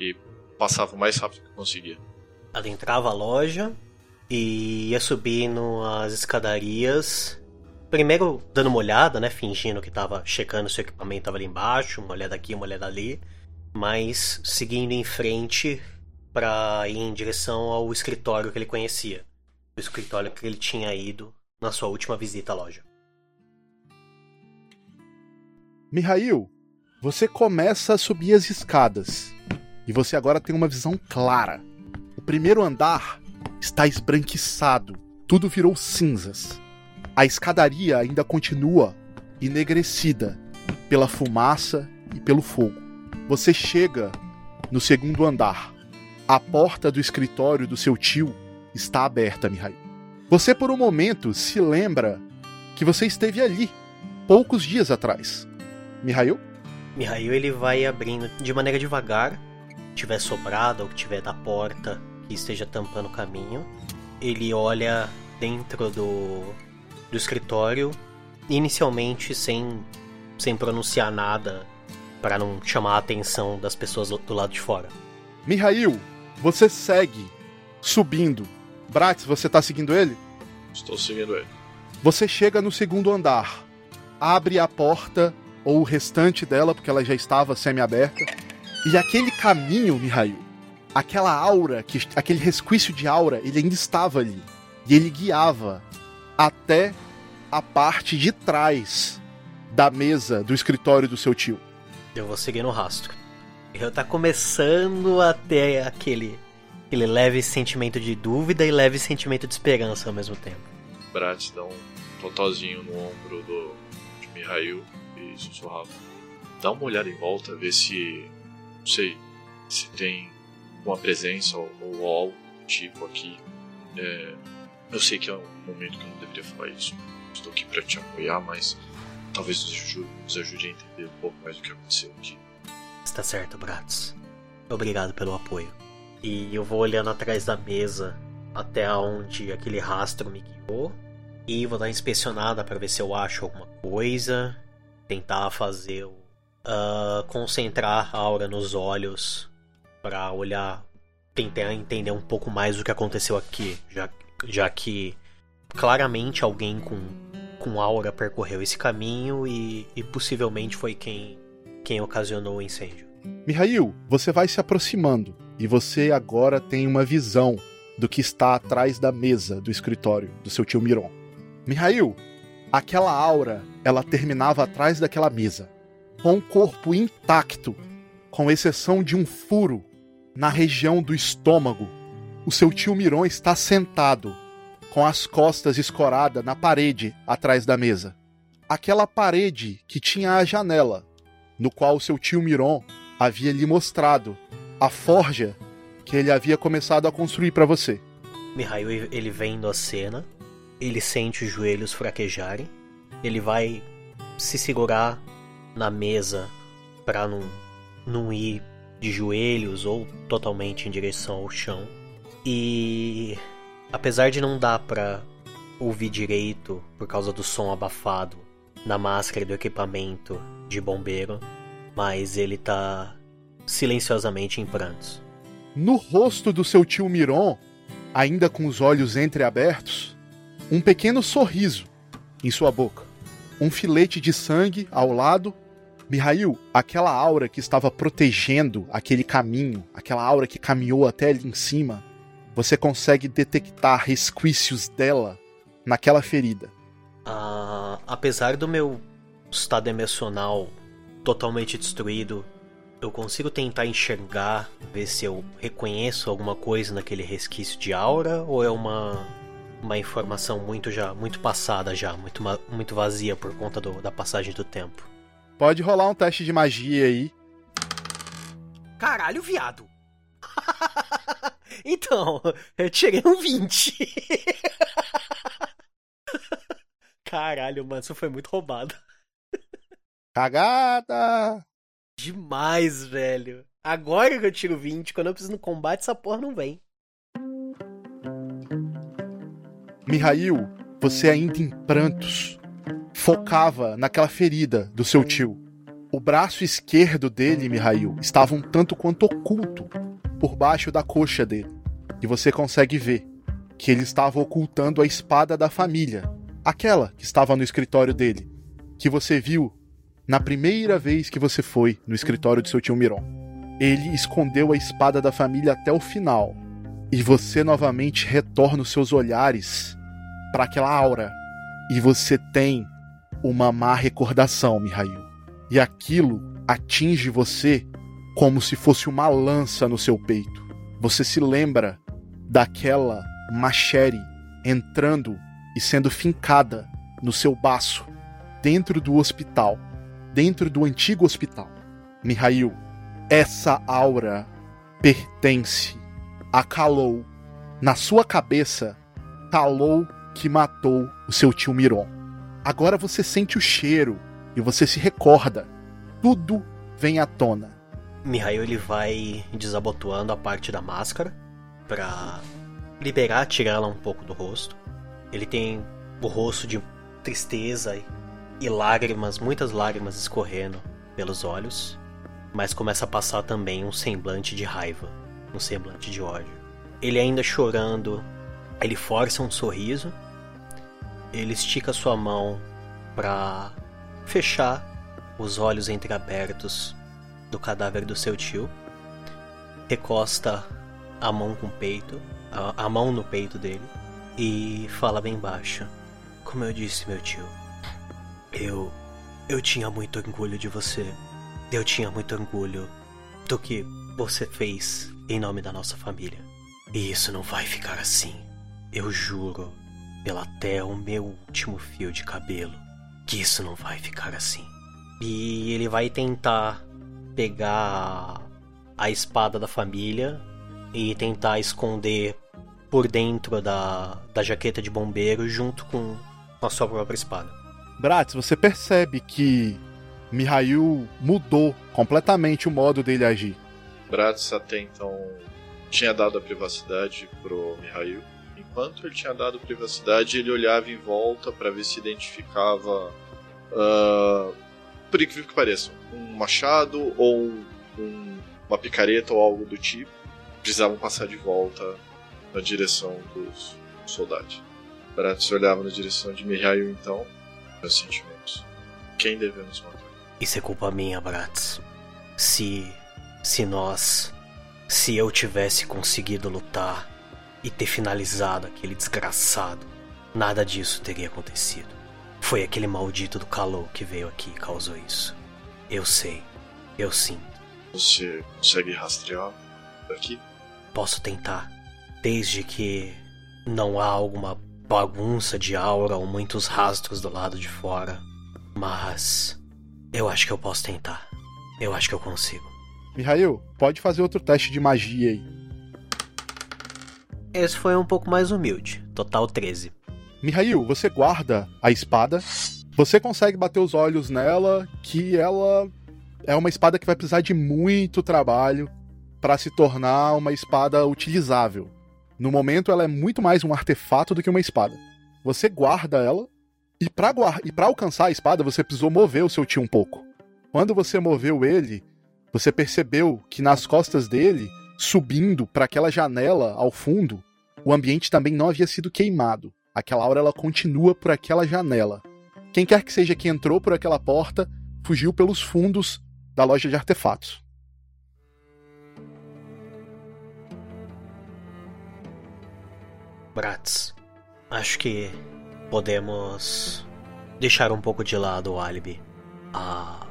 D: E passava o mais rápido que conseguia.
B: Adentrava a loja, e ia subindo as escadarias. Primeiro dando uma olhada, né? Fingindo que tava checando se o equipamento tava ali embaixo, uma olhada aqui, uma olhada ali. Mas seguindo em frente para ir em direção ao escritório que ele conhecia. O escritório que ele tinha ido na sua última visita à loja.
A: Mihail, você começa a subir as escadas. E você agora tem uma visão clara. O primeiro andar está esbranquiçado. tudo virou cinzas. A escadaria ainda continua enegrecida pela fumaça e pelo fogo. Você chega no segundo andar. A porta do escritório do seu tio está aberta, Mihail. Você por um momento se lembra que você esteve ali poucos dias atrás. Mihail?
B: Mihail ele vai abrindo de maneira devagar, tiver sobrado ou que tiver da porta que esteja tampando o caminho. Ele olha dentro do, do escritório, inicialmente sem, sem pronunciar nada para não chamar a atenção das pessoas do lado de fora.
A: Mihail, você segue subindo. Bratz, você tá seguindo ele?
D: Estou seguindo ele.
A: Você chega no segundo andar, abre a porta ou o restante dela, porque ela já estava semi-aberta, e aquele caminho, Mihail, aquela aura, que, aquele resquício de aura, ele ainda estava ali. E ele guiava até a parte de trás da mesa do escritório do seu tio.
B: Eu vou seguir no rastro. Eu tá começando a ter aquele, aquele leve sentimento de dúvida e leve sentimento de esperança ao mesmo tempo.
D: Bratz dá um totozinho no ombro do, de Mihail e sussurrava. Dá uma olhada em volta, vê se. Não sei. Se tem uma presença ou, ou algo do tipo aqui. É, eu sei que é um momento que eu não deveria falar isso. Estou aqui para te apoiar, mas talvez nos ajude, a entender um pouco mais do que aconteceu aqui.
B: Está certo, Bratz. Obrigado pelo apoio. E eu vou olhando atrás da mesa até onde aquele rastro me guiou. E vou dar inspecionada para ver se eu acho alguma coisa. Tentar fazer. Uh, concentrar a aura nos olhos. Para olhar. Tentar entender um pouco mais do que aconteceu aqui. Já, já que claramente alguém com, com aura percorreu esse caminho e, e possivelmente foi quem quem ocasionou o incêndio.
A: Mihail, você vai se aproximando e você agora tem uma visão do que está atrás da mesa do escritório do seu tio Miron. Mihail, aquela aura, ela terminava atrás daquela mesa, com o corpo intacto, com exceção de um furo na região do estômago. O seu tio Miron está sentado, com as costas escoradas na parede atrás da mesa. Aquela parede que tinha a janela no qual seu tio Miron havia lhe mostrado a forja que ele havia começado a construir para você.
B: Mihail ele vendo a cena, ele sente os joelhos fraquejarem, ele vai se segurar na mesa para não, não ir de joelhos ou totalmente em direção ao chão. E apesar de não dar para ouvir direito por causa do som abafado na máscara do equipamento de bombeiro, mas ele tá silenciosamente em prantos.
A: No rosto do seu tio Miron, ainda com os olhos entreabertos, um pequeno sorriso em sua boca. Um filete de sangue ao lado. Mihail, aquela aura que estava protegendo aquele caminho, aquela aura que caminhou até ali em cima, você consegue detectar resquícios dela naquela ferida.
B: Ah, apesar do meu estado emocional totalmente destruído, eu consigo tentar enxergar, ver se eu reconheço alguma coisa naquele resquício de aura ou é uma uma informação muito já muito passada já, muito muito vazia por conta do, da passagem do tempo.
A: Pode rolar um teste de magia aí.
B: Caralho, viado. então, eu tirei um 20. Caralho, mano, isso foi muito roubado.
A: Cagada!
B: Demais, velho. Agora que eu tiro 20, quando eu preciso no combate, essa porra não vem.
A: Mihail, você ainda em prantos, focava naquela ferida do seu tio. O braço esquerdo dele, Mihail, estava um tanto quanto oculto por baixo da coxa dele. E você consegue ver que ele estava ocultando a espada da família, aquela que estava no escritório dele, que você viu na primeira vez que você foi no escritório de seu tio Miron. Ele escondeu a espada da família até o final, e você novamente retorna os seus olhares para aquela aura, e você tem uma má recordação, Mihail. E aquilo atinge você como se fosse uma lança no seu peito. Você se lembra daquela Machere entrando e sendo fincada no seu baço, dentro do hospital, dentro do antigo hospital. Mihail, essa aura pertence a Kalou. Na sua cabeça, Kalou que matou o seu tio Miron. Agora você sente o cheiro e você se recorda. Tudo vem à tona.
B: Mihail ele vai desabotoando a parte da máscara para liberar, tirar ela um pouco do rosto. Ele tem o rosto de tristeza e lágrimas, muitas lágrimas escorrendo pelos olhos, mas começa a passar também um semblante de raiva, um semblante de ódio. Ele ainda chorando, ele força um sorriso, ele estica sua mão para fechar os olhos entreabertos do cadáver do seu tio, recosta a mão com o peito, a, a mão no peito dele e fala bem baixo: Como eu disse, meu tio, eu eu tinha muito orgulho de você. Eu tinha muito orgulho do que você fez em nome da nossa família. E isso não vai ficar assim. Eu juro, pela até o meu último fio de cabelo, que isso não vai ficar assim. E ele vai tentar pegar a espada da família e tentar esconder por dentro da, da jaqueta de bombeiro junto com a sua própria espada.
A: Bratz, você percebe que Mihail mudou completamente o modo dele agir.
D: Bratz até então tinha dado a privacidade pro Mihail. Enquanto ele tinha dado privacidade, ele olhava em volta para ver se identificava uh, por incrível que pareça, um machado ou um, uma picareta ou algo do tipo, precisavam passar de volta na direção dos soldados. Baratos olhava na direção de Mihail, então, meus sentimentos. Quem devemos matar?
B: Isso é culpa minha, Bratz. Se. Se nós. Se eu tivesse conseguido lutar e ter finalizado aquele desgraçado, nada disso teria acontecido. Foi aquele maldito do calor que veio aqui e causou isso. Eu sei. Eu sinto.
D: Você consegue rastrear daqui?
B: Posso tentar. Desde que não há alguma bagunça de aura ou muitos rastros do lado de fora. Mas. Eu acho que eu posso tentar. Eu acho que eu consigo.
A: Mihail, pode fazer outro teste de magia aí.
B: Esse foi um pouco mais humilde. Total 13.
A: Mihail, você guarda a espada. Você consegue bater os olhos nela, que ela é uma espada que vai precisar de muito trabalho para se tornar uma espada utilizável. No momento, ela é muito mais um artefato do que uma espada. Você guarda ela, e para alcançar a espada, você precisou mover o seu tio um pouco. Quando você moveu ele, você percebeu que nas costas dele, subindo para aquela janela ao fundo, o ambiente também não havia sido queimado. Aquela aura ela continua por aquela janela. Quem quer que seja que entrou por aquela porta, fugiu pelos fundos da loja de artefatos.
B: Bratz, acho que podemos deixar um pouco de lado o álibi. Ah,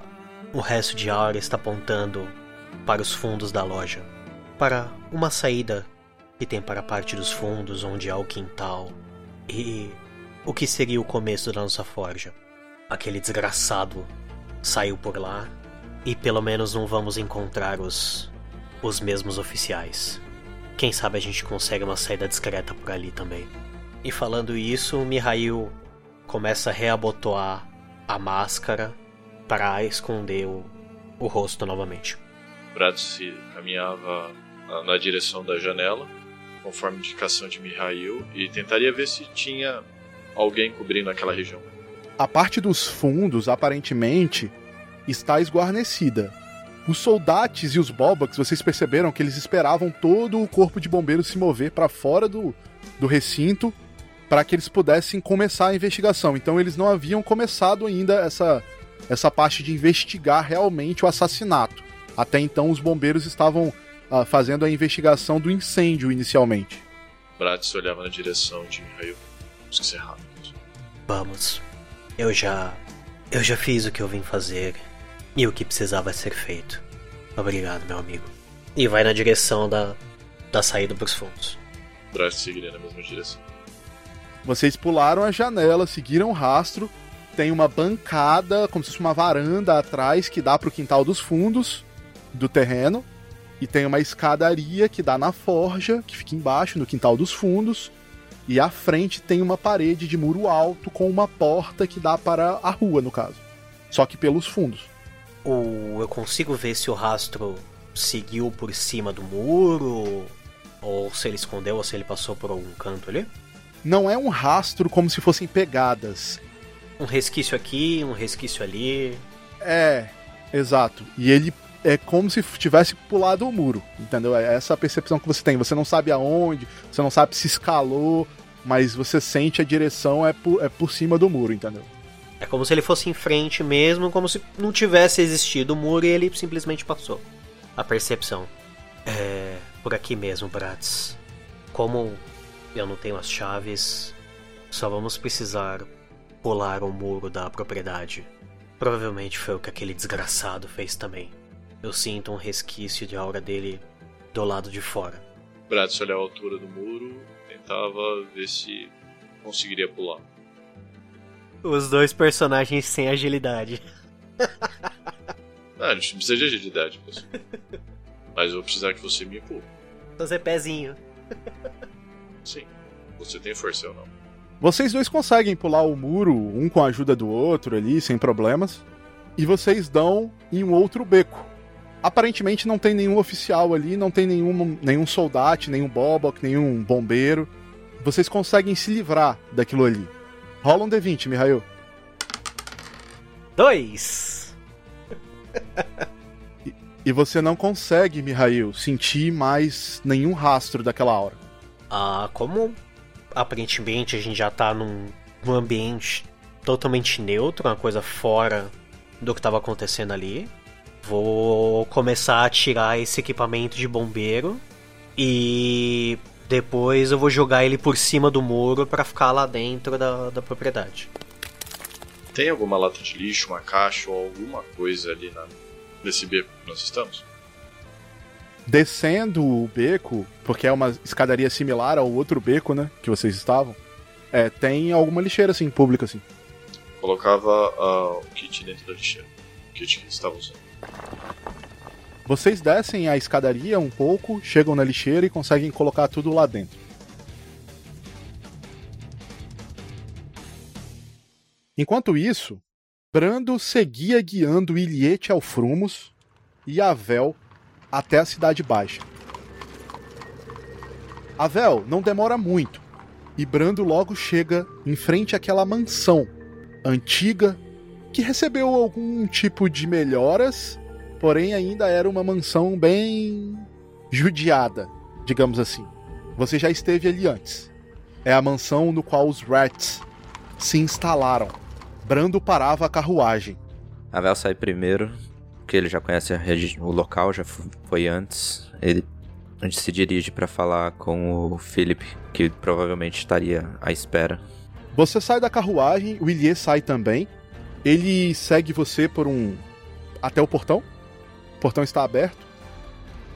B: o resto de aura está apontando para os fundos da loja, para uma saída que tem para a parte dos fundos onde há o quintal e o que seria o começo da nossa forja? Aquele desgraçado saiu por lá e pelo menos não vamos encontrar os os mesmos oficiais. Quem sabe a gente consegue uma saída discreta por ali também. E falando isso, Mihail começa a reabotoar a máscara para esconder o, o rosto novamente.
D: Brad se caminhava na direção da janela conforme indicação de Mihail, e tentaria ver se tinha alguém cobrindo aquela região.
A: A parte dos fundos, aparentemente, está esguarnecida. Os soldados e os Bobax, vocês perceberam que eles esperavam todo o corpo de bombeiros se mover para fora do, do recinto para que eles pudessem começar a investigação. Então eles não haviam começado ainda essa, essa parte de investigar realmente o assassinato. Até então os bombeiros estavam uh, fazendo a investigação do incêndio inicialmente.
D: Bratz olhava na direção de Mihail. Temos que ser rápidos.
B: Vamos. Eu já. Eu já fiz o que eu vim fazer e o que precisava ser feito. Obrigado, meu amigo. E vai na direção da, da saída para os fundos.
D: Bratz seguiria na mesma direção.
A: Vocês pularam a janela, seguiram o rastro. Tem uma bancada, como se fosse uma varanda atrás que dá pro quintal dos fundos do terreno. E tem uma escadaria que dá na forja, que fica embaixo, no quintal dos fundos. E à frente tem uma parede de muro alto com uma porta que dá para a rua, no caso. Só que pelos fundos.
B: Ou eu consigo ver se o rastro seguiu por cima do muro? Ou se ele escondeu ou se ele passou por algum canto ali?
A: Não é um rastro como se fossem pegadas.
B: Um resquício aqui, um resquício ali.
A: É, exato. E ele é como se tivesse pulado o muro, entendeu? É essa percepção que você tem. Você não sabe aonde, você não sabe se escalou, mas você sente a direção é por, é por cima do muro, entendeu?
B: É como se ele fosse em frente mesmo, como se não tivesse existido o muro e ele simplesmente passou. A percepção. É. por aqui mesmo, Bratz. Como eu não tenho as chaves, só vamos precisar pular o muro da propriedade. Provavelmente foi o que aquele desgraçado fez também. Eu sinto um resquício de aura dele do lado de fora.
D: Bratz olhava a altura do muro, tentava ver se conseguiria pular.
B: Os dois personagens sem agilidade.
D: Ah, a gente não precisa de agilidade, pessoal. Mas eu vou precisar que você me empurre.
B: Fazer pezinho.
D: Sim. Você tem força ou não?
A: Vocês dois conseguem pular o muro, um com a ajuda do outro ali, sem problemas. E vocês dão em um outro beco. Aparentemente não tem nenhum oficial ali, não tem nenhum, nenhum soldado, nenhum bobok, nenhum bombeiro. Vocês conseguem se livrar daquilo ali. Rola um D20, Mihail.
B: Dois!
A: E você não consegue, Mihail, sentir mais nenhum rastro daquela aura.
B: Ah, como aparentemente a gente já tá num, num ambiente totalmente neutro, uma coisa fora do que estava acontecendo ali, vou começar a tirar esse equipamento de bombeiro e depois eu vou jogar ele por cima do muro para ficar lá dentro da, da propriedade.
D: Tem alguma lata de lixo, uma caixa ou alguma coisa ali na, nesse beco que nós estamos?
A: Descendo o beco, porque é uma escadaria similar ao outro beco, né? Que vocês estavam. É, tem alguma lixeira, assim, pública, assim.
D: Colocava ah, o kit dentro da lixeira. O kit que estava usando.
A: Vocês descem a escadaria um pouco, chegam na lixeira e conseguem colocar tudo lá dentro. Enquanto isso, Brando seguia guiando Iliete ao Frumos e Avel até a Cidade Baixa. Avel não demora muito e Brando logo chega em frente àquela mansão antiga que recebeu algum tipo de melhoras, porém ainda era uma mansão bem judiada, digamos assim. Você já esteve ali antes. É a mansão no qual os Rats se instalaram. Brando parava a carruagem.
C: Avel sai primeiro, porque ele já conhece o local, já foi antes. Ele a gente se dirige para falar com o Philip, que provavelmente estaria à espera.
A: Você sai da carruagem, o Ilie sai também. Ele segue você por um. até o portão. O portão está aberto.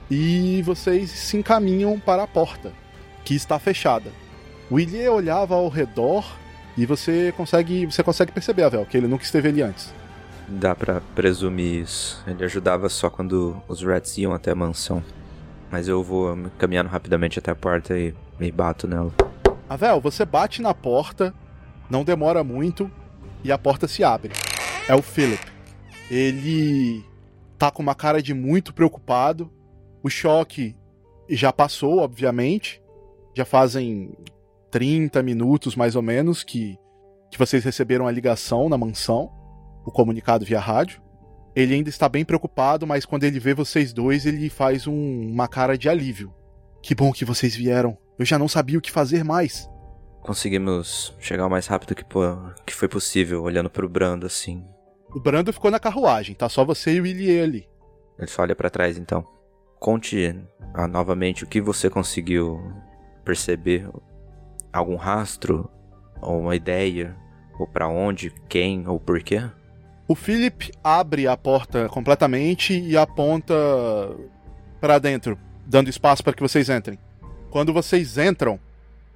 A: E vocês se encaminham para a porta, que está fechada. O olhava ao redor e você consegue. Você consegue perceber, Avel, que ele nunca esteve ali antes.
C: Dá pra presumir isso. Ele ajudava só quando os Rats iam até a mansão. Mas eu vou caminhando rapidamente até a porta e me bato nela.
A: Avel, você bate na porta, não demora muito e a porta se abre. É o Philip. Ele tá com uma cara de muito preocupado. O choque já passou, obviamente. Já fazem 30 minutos mais ou menos que, que vocês receberam a ligação na mansão, o comunicado via rádio. Ele ainda está bem preocupado, mas quando ele vê vocês dois, ele faz um- uma cara de alívio. Que bom que vocês vieram. Eu já não sabia o que fazer mais.
C: Conseguimos chegar o mais rápido que, que foi possível, olhando pro Brando assim.
A: O Brando ficou na carruagem, tá só você e o Ilie ali.
C: Ele só olha pra trás então. Conte ah, novamente o que você conseguiu perceber. Algum rastro? Ou uma ideia? Ou pra onde? Quem? Ou por quê?
A: O Philip abre a porta completamente e aponta para dentro, dando espaço para que vocês entrem. Quando vocês entram,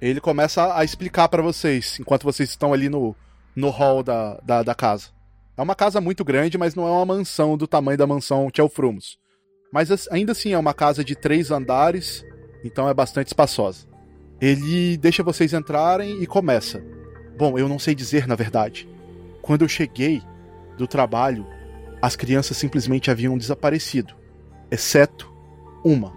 A: Ele começa a explicar para vocês, enquanto vocês estão ali no, no hall da, da, da, casa. É uma casa muito grande, mas não é uma mansão do tamanho da mansão Tchelfrumos. Mas ainda assim é uma casa de três andares, então é bastante espaçosa. Ele deixa vocês entrarem e começa. Bom, eu não sei dizer na verdade. Quando eu cheguei do trabalho, as crianças simplesmente haviam desaparecido, exceto uma.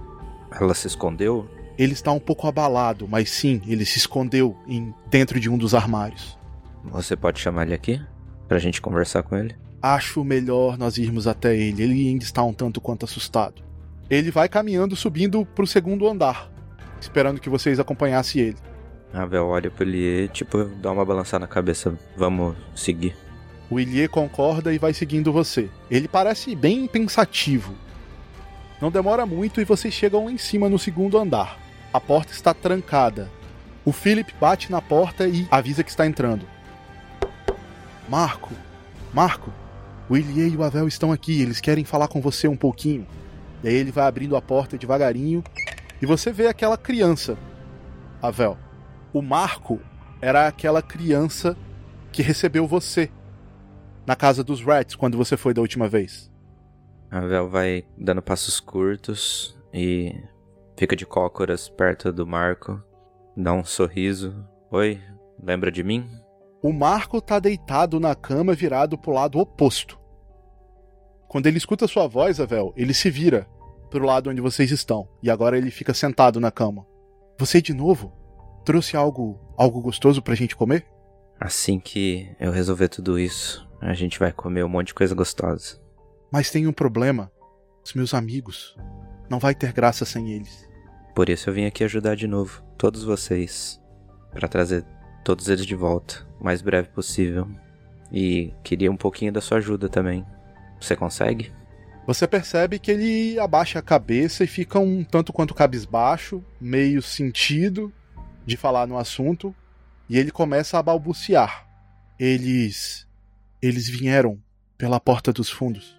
C: Ela se escondeu?
A: Ele está um pouco abalado, mas sim, ele se escondeu em dentro de um dos armários.
C: Você pode chamar ele aqui? Pra gente conversar com ele?
A: Acho melhor nós irmos até ele. Ele ainda está um tanto quanto assustado. Ele vai caminhando, subindo pro segundo andar, esperando que vocês acompanhassem ele.
C: A Vel olha pro Ilie, tipo, dá uma balançada na cabeça. Vamos seguir.
A: O Ilie concorda e vai seguindo você. Ele parece bem pensativo. Não demora muito e vocês chegam em cima no segundo andar. A porta está trancada. O Philip bate na porta e avisa que está entrando. Marco, Marco, o Ilie e o Avel estão aqui, eles querem falar com você um pouquinho. E aí ele vai abrindo a porta devagarinho e você vê aquela criança. Avel, o Marco era aquela criança que recebeu você na casa dos Rats quando você foi da última vez.
C: A Vel vai dando passos curtos e fica de cócoras perto do Marco, dá um sorriso. Oi, lembra de mim?
A: O Marco tá deitado na cama virado pro lado oposto. Quando ele escuta sua voz, Avel, ele se vira pro lado onde vocês estão e agora ele fica sentado na cama. Você de novo? Trouxe algo, algo gostoso pra gente comer?
C: Assim que eu resolver tudo isso, a gente vai comer um monte de coisa gostosa.
A: Mas tem um problema. Os meus amigos. Não vai ter graça sem eles.
C: Por isso eu vim aqui ajudar de novo, todos vocês, para trazer todos eles de volta, o mais breve possível. E queria um pouquinho da sua ajuda também. Você consegue?
A: Você percebe que ele abaixa a cabeça e fica um tanto quanto cabisbaixo, meio sentido de falar no assunto, e ele começa a balbuciar. Eles. Eles vieram pela porta dos fundos.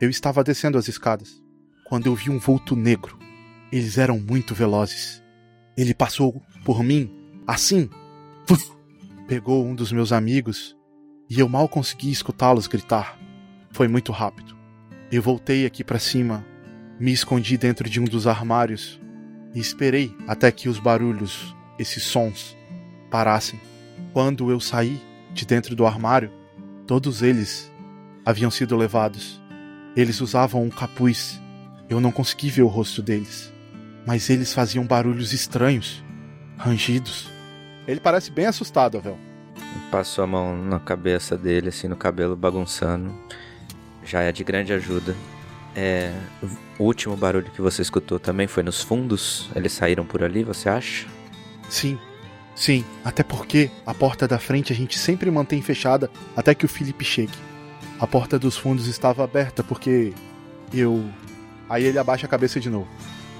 A: Eu estava descendo as escadas quando eu vi um vulto negro. Eles eram muito velozes. Ele passou por mim, assim, puf, pegou um dos meus amigos e eu mal consegui escutá-los gritar. Foi muito rápido. Eu voltei aqui para cima, me escondi dentro de um dos armários e esperei até que os barulhos, esses sons, parassem. Quando eu saí de dentro do armário, todos eles haviam sido levados. Eles usavam um capuz. Eu não consegui ver o rosto deles. Mas eles faziam barulhos estranhos, rangidos. Ele parece bem assustado, Avel.
C: Passou a mão na cabeça dele, assim, no cabelo bagunçando. Já é de grande ajuda. É, o último barulho que você escutou também foi nos fundos? Eles saíram por ali, você acha?
A: Sim, sim. Até porque a porta da frente a gente sempre mantém fechada até que o Felipe chegue. A porta dos fundos estava aberta porque eu. Aí ele abaixa a cabeça de novo.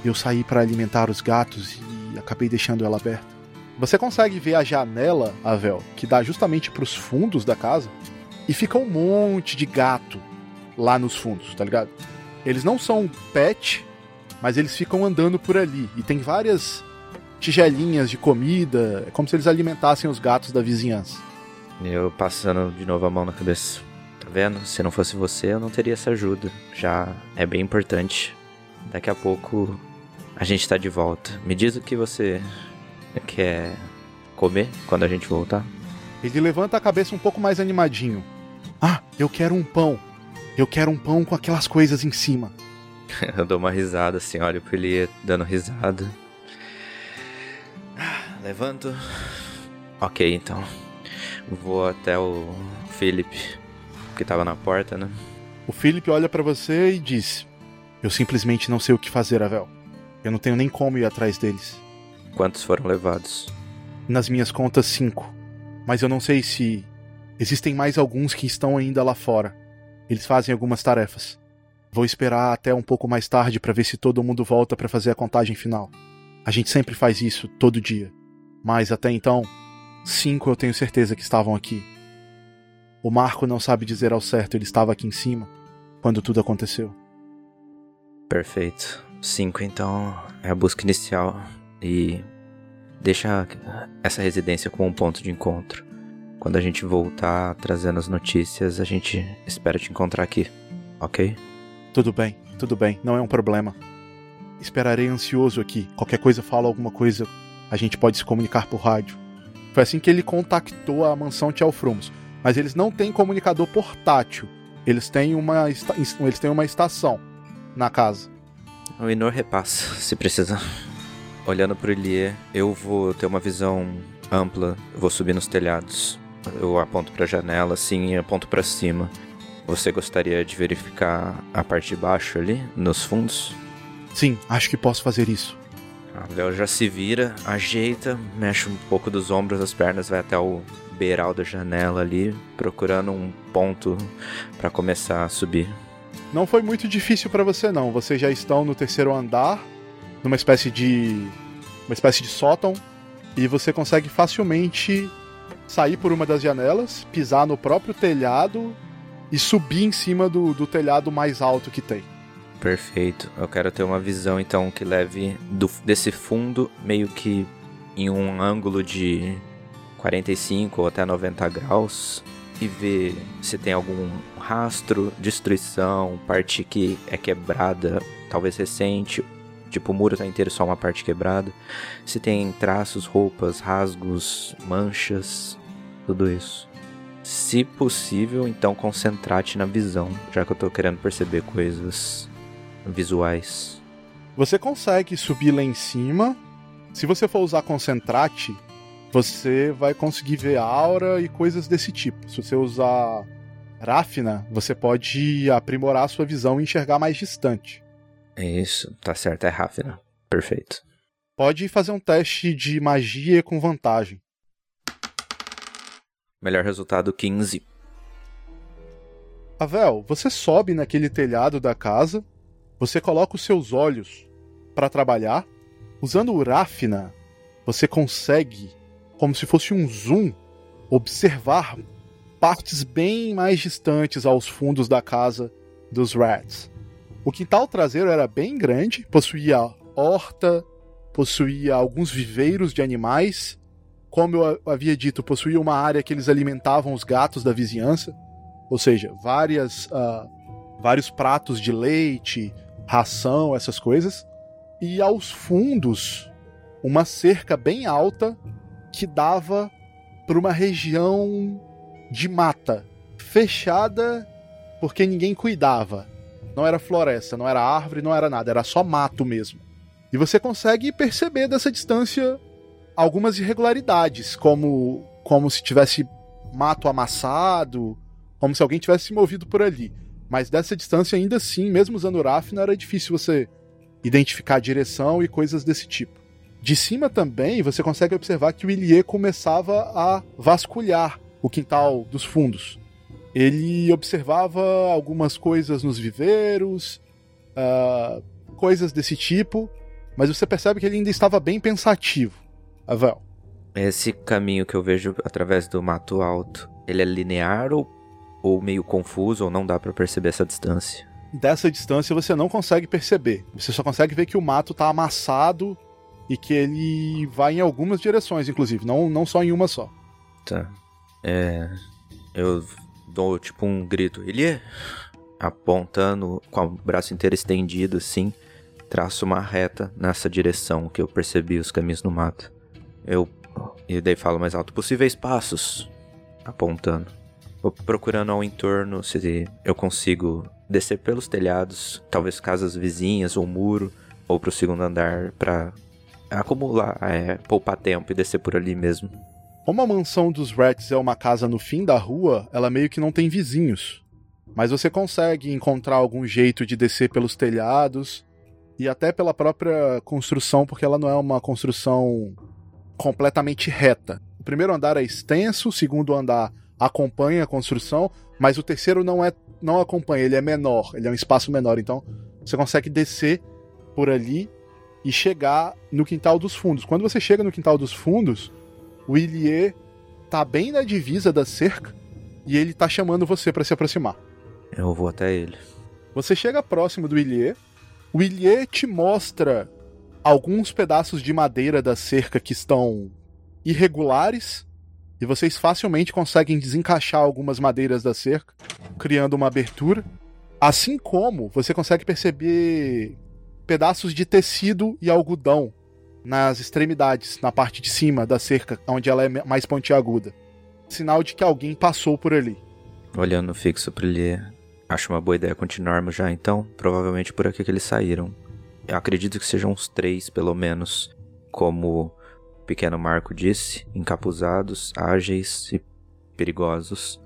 A: Eu saí para alimentar os gatos e acabei deixando ela aberta. Você consegue ver a janela, Avel, que dá justamente para os fundos da casa, e fica um monte de gato lá nos fundos, tá ligado? Eles não são pet, mas eles ficam andando por ali e tem várias tigelinhas de comida, é como se eles alimentassem os gatos da vizinhança.
C: Eu passando de novo a mão na cabeça. Vendo? Se não fosse você, eu não teria essa ajuda. Já é bem importante. Daqui a pouco a gente tá de volta. Me diz o que você quer comer quando a gente voltar.
A: Ele levanta a cabeça um pouco mais animadinho. Ah, eu quero um pão. Eu quero um pão com aquelas coisas em cima.
C: eu dou uma risada assim, olho pro ele dando risada. Levanto. Ok, então. Vou até o Philip que tava na porta, né?
A: O Philip olha para você e diz: Eu simplesmente não sei o que fazer, Avel. Eu não tenho nem como ir atrás deles.
C: Quantos foram levados?
A: Nas minhas contas, cinco. Mas eu não sei se. Existem mais alguns que estão ainda lá fora. Eles fazem algumas tarefas. Vou esperar até um pouco mais tarde para ver se todo mundo volta para fazer a contagem final. A gente sempre faz isso, todo dia. Mas até então, cinco eu tenho certeza que estavam aqui. O Marco não sabe dizer ao certo, ele estava aqui em cima quando tudo aconteceu.
C: Perfeito. Cinco, então, é a busca inicial. e deixa essa residência como um ponto de encontro. Quando a gente voltar trazendo as notícias, a gente espera te encontrar aqui, ok?
A: Tudo bem, tudo bem, não é um problema. Esperarei ansioso aqui. Qualquer coisa fala alguma coisa, a gente pode se comunicar por rádio. Foi assim que ele contactou a mansão Tchelfrumos. Mas eles não têm comunicador portátil. Eles têm uma, eles têm uma estação na casa.
C: O Inor repassa, se precisar. Olhando pro Ilie, eu vou ter uma visão ampla, vou subir nos telhados. Eu aponto pra janela assim e aponto para cima. Você gostaria de verificar a parte de baixo ali, nos fundos?
A: Sim, acho que posso fazer isso.
C: A Léo já se vira, ajeita, mexe um pouco dos ombros, as pernas, vai até o beiral da janela ali, procurando um ponto para começar a subir.
A: Não foi muito difícil para você não. Vocês já estão no terceiro andar, numa espécie de uma espécie de sótão, e você consegue facilmente sair por uma das janelas, pisar no próprio telhado e subir em cima do, do telhado mais alto que tem.
C: Perfeito. Eu quero ter uma visão então que leve do, desse fundo meio que em um ângulo de 45 ou até 90 graus e ver se tem algum rastro, destruição, parte que é quebrada, talvez recente, tipo o muro tá inteiro só uma parte quebrada, se tem traços, roupas, rasgos, manchas, tudo isso. Se possível, então concentrar-te na visão, já que eu tô querendo perceber coisas visuais.
A: Você consegue subir lá em cima. Se você for usar concentrate, você vai conseguir ver aura e coisas desse tipo. Se você usar Rafna, você pode aprimorar a sua visão e enxergar mais distante.
C: Isso, tá certo, é Rafna. Perfeito.
A: Pode fazer um teste de magia com vantagem.
C: Melhor resultado 15.
A: Avel, você sobe naquele telhado da casa, você coloca os seus olhos para trabalhar. Usando o Rafna, você consegue como se fosse um zoom, observar partes bem mais distantes aos fundos da casa dos Rats. O quintal traseiro era bem grande, possuía horta, possuía alguns viveiros de animais. Como eu havia dito, possuía uma área que eles alimentavam os gatos da vizinhança, ou seja, várias, uh, vários pratos de leite, ração, essas coisas. E aos fundos, uma cerca bem alta que dava para uma região de mata, fechada porque ninguém cuidava. Não era floresta, não era árvore, não era nada, era só mato mesmo. E você consegue perceber dessa distância algumas irregularidades, como como se tivesse mato amassado, como se alguém tivesse se movido por ali. Mas dessa distância ainda assim, mesmo usando o RAF, não era difícil você identificar direção e coisas desse tipo. De cima também você consegue observar que o Ilie começava a vasculhar o quintal dos fundos. Ele observava algumas coisas nos viveiros, uh, coisas desse tipo, mas você percebe que ele ainda estava bem pensativo. Avel.
C: Esse caminho que eu vejo através do mato alto, ele é linear ou, ou meio confuso, ou não dá para perceber essa distância?
A: Dessa distância você não consegue perceber. Você só consegue ver que o mato está amassado e que ele vai em algumas direções, inclusive, não, não só em uma só.
C: Tá. É. Eu dou tipo um grito. Ele. Apontando com o braço inteiro estendido assim, traço uma reta nessa direção que eu percebi os caminhos no mato. Eu. E daí falo mais alto: possíveis passos. Apontando. Vou procurando ao entorno se eu consigo descer pelos telhados, talvez casas vizinhas ou muro, ou pro segundo andar para acumular, é, poupar tempo e descer por ali mesmo.
A: Como a mansão dos Rats é uma casa no fim da rua, ela meio que não tem vizinhos. Mas você consegue encontrar algum jeito de descer pelos telhados e até pela própria construção, porque ela não é uma construção completamente reta. O primeiro andar é extenso, o segundo andar acompanha a construção, mas o terceiro não é não acompanha, ele é menor, ele é um espaço menor, então você consegue descer por ali e chegar no quintal dos fundos. Quando você chega no quintal dos fundos, o Ilie tá bem na divisa da cerca e ele tá chamando você para se aproximar.
C: Eu vou até ele.
A: Você chega próximo do Ilie, o Ilie te mostra alguns pedaços de madeira da cerca que estão irregulares e vocês facilmente conseguem desencaixar algumas madeiras da cerca, criando uma abertura. Assim como você consegue perceber pedaços de tecido e algodão nas extremidades, na parte de cima da cerca, onde ela é mais pontiaguda. Sinal de que alguém passou por ali.
C: Olhando fixo para ele, acho uma boa ideia continuarmos já então. Provavelmente por aqui que eles saíram. Eu acredito que sejam uns três, pelo menos, como o pequeno Marco disse, encapuzados, ágeis e perigosos.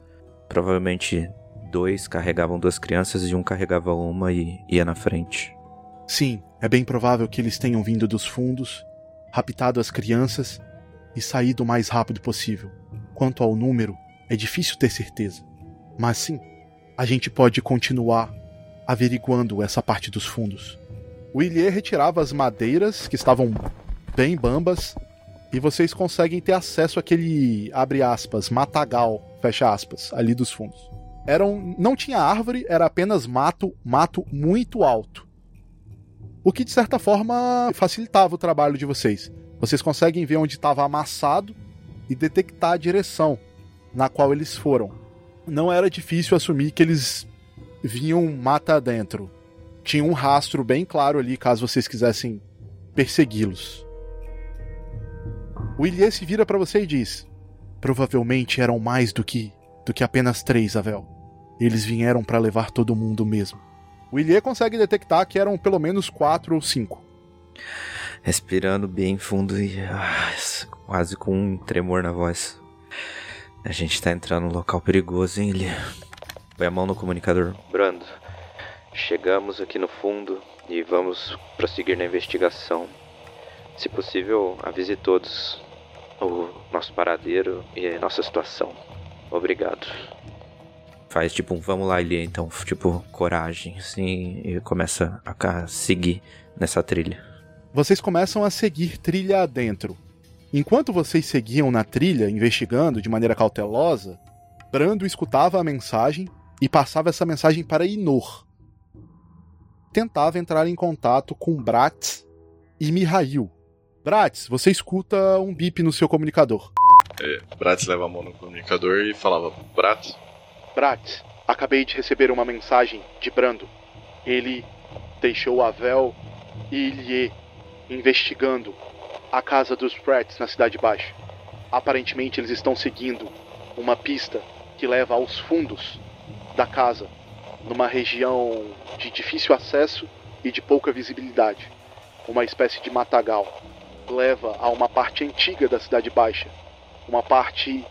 C: Provavelmente dois carregavam duas crianças e um carregava uma e ia na frente.
A: Sim, é bem provável que eles tenham vindo dos fundos, raptado as crianças e saído o mais rápido possível. Quanto ao número, é difícil ter certeza. Mas sim, a gente pode continuar averiguando essa parte dos fundos. Ilê retirava as madeiras que estavam bem bambas e vocês conseguem ter acesso àquele abre aspas matagal fecha aspas ali dos fundos. Eram não tinha árvore, era apenas mato, mato muito alto. O que de certa forma facilitava o trabalho de vocês. Vocês conseguem ver onde estava amassado e detectar a direção na qual eles foram. Não era difícil assumir que eles vinham mata dentro tinha um rastro bem claro ali, caso vocês quisessem persegui-los. O Ilie se vira para você e diz: Provavelmente eram mais do que do que apenas três, Avel. Eles vieram para levar todo mundo mesmo. O Ilie consegue detectar que eram pelo menos quatro ou cinco.
C: Respirando bem fundo e ah, quase com um tremor na voz. A gente tá entrando num local perigoso, hein, Ilie? Põe a mão no comunicador.
E: Brando, Chegamos aqui no fundo e vamos prosseguir na investigação. Se possível, avise todos o nosso paradeiro e a nossa situação. Obrigado.
C: Faz tipo um vamos lá, Elia, então, tipo, coragem, assim, e começa a seguir nessa trilha.
A: Vocês começam a seguir trilha adentro. Enquanto vocês seguiam na trilha, investigando de maneira cautelosa, Brando escutava a mensagem e passava essa mensagem para Inor, tentava entrar em contato com Bratz e Mihail. Bratz, você escuta um bip no seu comunicador.
D: É, Bratz leva a mão no comunicador e falava: Bratz?
A: Bratz, acabei de receber uma mensagem de Brando. Ele deixou Avel e Ilie investigando a casa dos Bratz na Cidade Baixa. Aparentemente eles estão seguindo uma pista que leva aos fundos da casa numa região de difícil acesso e de pouca visibilidade, uma espécie de matagal. Leva a uma parte antiga da Cidade Baixa, uma parte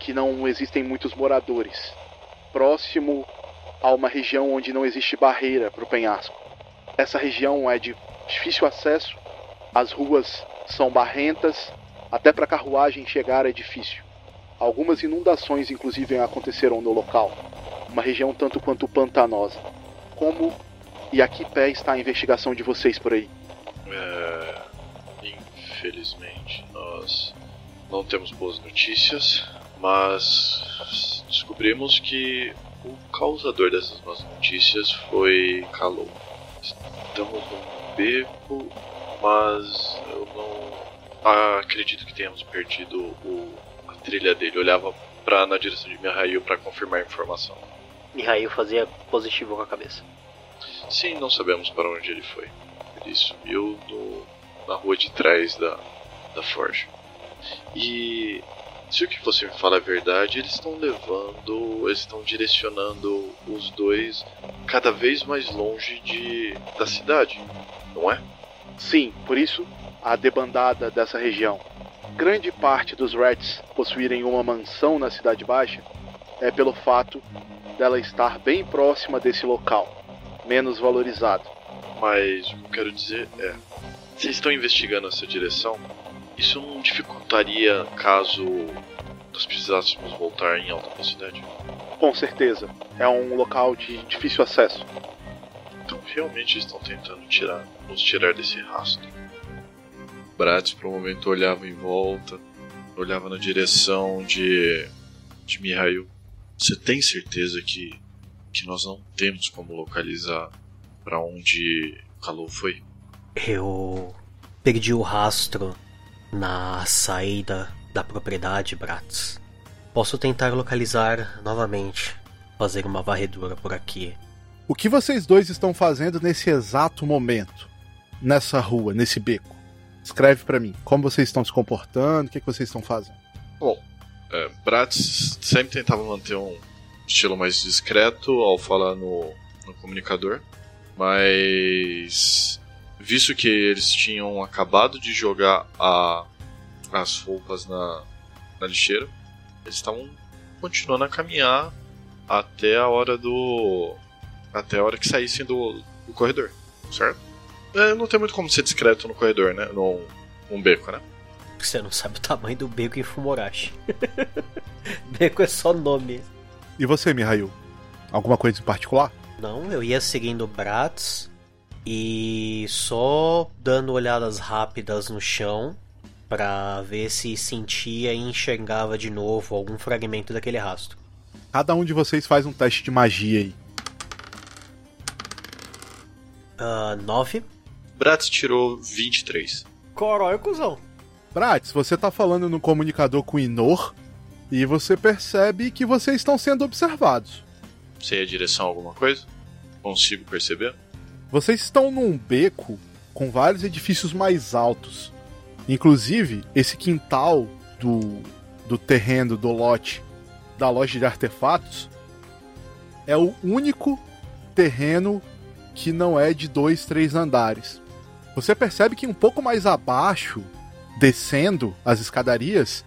A: que não existem muitos moradores, próximo a uma região onde não existe barreira para o penhasco. Essa região é de difícil acesso, as ruas são barrentas, até para carruagem chegar é difícil. Algumas inundações, inclusive, aconteceram no local uma região tanto quanto pantanosa. Como e a que pé está a investigação de vocês por aí?
D: É, infelizmente, nós não temos boas notícias, mas descobrimos que o causador dessas más notícias foi Calou. Estamos num beco, mas eu não acredito que tenhamos perdido o, a trilha dele. Eu olhava pra, na direção de Mihail para confirmar a informação.
B: Mihail fazia positivo com a cabeça.
D: Sim, não sabemos para onde ele foi. Ele sumiu no, na rua de trás da, da Forja. E se o que você me fala é verdade, eles estão levando, eles estão direcionando os dois cada vez mais longe de da cidade, não é?
A: Sim, por isso a debandada dessa região. Grande parte dos Rats possuírem uma mansão na Cidade Baixa é pelo fato dela estar bem próxima desse local, menos valorizado.
D: Mas o que eu quero dizer é: vocês estão investigando essa direção? Isso não dificultaria caso nós precisássemos voltar em alta velocidade?
A: Com certeza. É um local de difícil acesso.
D: Então realmente estão tentando tirar, nos tirar desse rastro. Bratz por um momento olhava em volta, olhava na direção de, de Mihail. Você tem certeza que, que nós não temos como localizar para onde Calou foi?
B: Eu perdi o rastro na saída da propriedade, Bratz. Posso tentar localizar novamente, fazer uma varredura por aqui.
A: O que vocês dois estão fazendo nesse exato momento? Nessa rua, nesse beco? Escreve para mim. Como vocês estão se comportando? O que, que vocês estão fazendo?
D: Bom, é, Bratz sempre tentava manter um estilo mais discreto ao falar no, no comunicador, mas visto que eles tinham acabado de jogar a, as roupas na, na lixeira, eles estavam continuando a caminhar até a hora do. até a hora que saíssem do, do corredor, certo? É, não tem muito como ser discreto no corredor, né? Num, num beco, né?
B: Você não sabe o tamanho do beco em Fumorashi. beco é só nome.
A: E você, Mihail? Alguma coisa em particular?
B: Não, eu ia seguindo Bratz e só dando olhadas rápidas no chão para ver se sentia e enxergava de novo algum fragmento daquele rastro.
A: Cada um de vocês faz um teste de magia aí.
B: Uh, nove.
D: Bratz tirou 23.
B: Corói, cuzão.
A: Bratz, você tá falando no comunicador com o Inor e você percebe que vocês estão sendo observados.
D: Sei a direção alguma coisa? Consigo perceber?
A: Vocês estão num beco com vários edifícios mais altos. Inclusive, esse quintal do, do terreno do lote da loja de artefatos é o único terreno que não é de dois, três andares. Você percebe que um pouco mais abaixo, descendo as escadarias,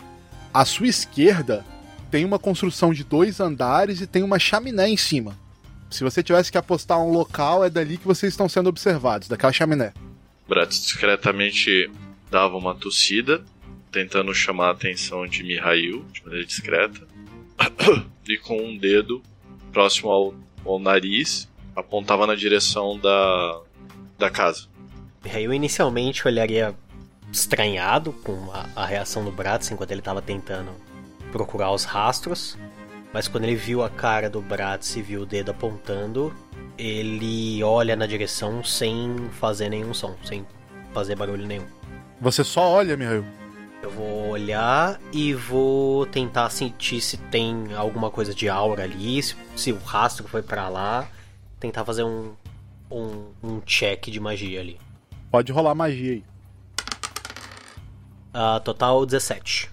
A: à sua esquerda tem uma construção de dois andares e tem uma chaminé em cima. Se você tivesse que apostar um local, é dali que vocês estão sendo observados, daquela chaminé.
D: Bratz discretamente dava uma tossida, tentando chamar a atenção de Mihail de maneira discreta, e com um dedo próximo ao, ao nariz apontava na direção da, da casa.
B: Mihail inicialmente olharia estranhado com a, a reação do Bratz enquanto ele estava tentando procurar os rastros, mas quando ele viu a cara do Bratz e viu o dedo apontando, ele olha na direção sem fazer nenhum som, sem fazer barulho nenhum.
A: Você só olha, Mihail?
B: Eu vou olhar e vou tentar sentir se tem alguma coisa de aura ali, se, se o rastro foi para lá, tentar fazer um, um, um check de magia ali.
A: Pode rolar magia aí.
B: Uh, total 17.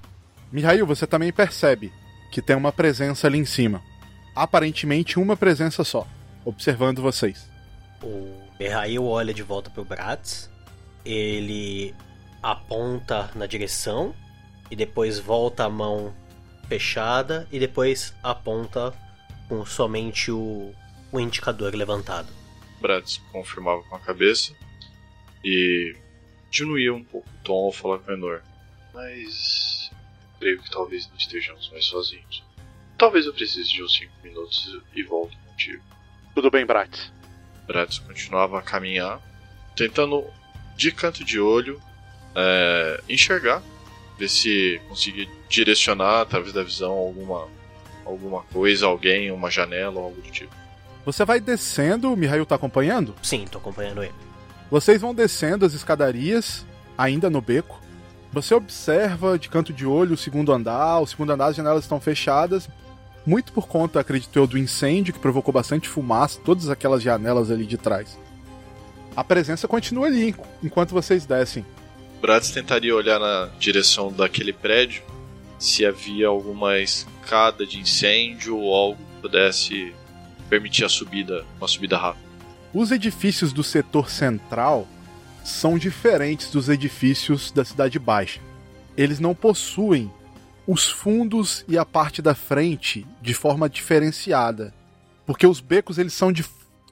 A: Mihail, você também percebe que tem uma presença ali em cima. Aparentemente uma presença só, observando vocês.
B: O Mihail olha de volta pro Bratz. Ele aponta na direção e depois volta a mão fechada e depois aponta com somente o, o indicador levantado.
D: Bratz confirmava com a cabeça e diminuía um pouco o tom ao falar com Enor. Mas creio que talvez não estejamos mais sozinhos. Talvez eu precise de uns 5 minutos e volto contigo.
A: Tudo bem, Bratz.
D: Bratz continuava a caminhar, tentando de canto de olho é, enxergar, ver se conseguia direcionar através da visão alguma, alguma coisa, alguém, uma janela ou algo do tipo.
A: Você vai descendo, o Mihail tá acompanhando?
B: Sim, tô acompanhando ele.
A: Vocês vão descendo as escadarias, ainda no beco. Você observa de canto de olho o segundo andar, o segundo andar as janelas estão fechadas, muito por conta, acredito eu, do incêndio que provocou bastante fumaça, todas aquelas janelas ali de trás. A presença continua ali enquanto vocês descem.
D: Bratz tentaria olhar na direção daquele prédio se havia alguma escada de incêndio ou algo que pudesse permitir a subida, uma subida rápida.
A: Os edifícios do setor central são diferentes dos edifícios da Cidade Baixa. Eles não possuem os fundos e a parte da frente de forma diferenciada, porque os becos eles são de,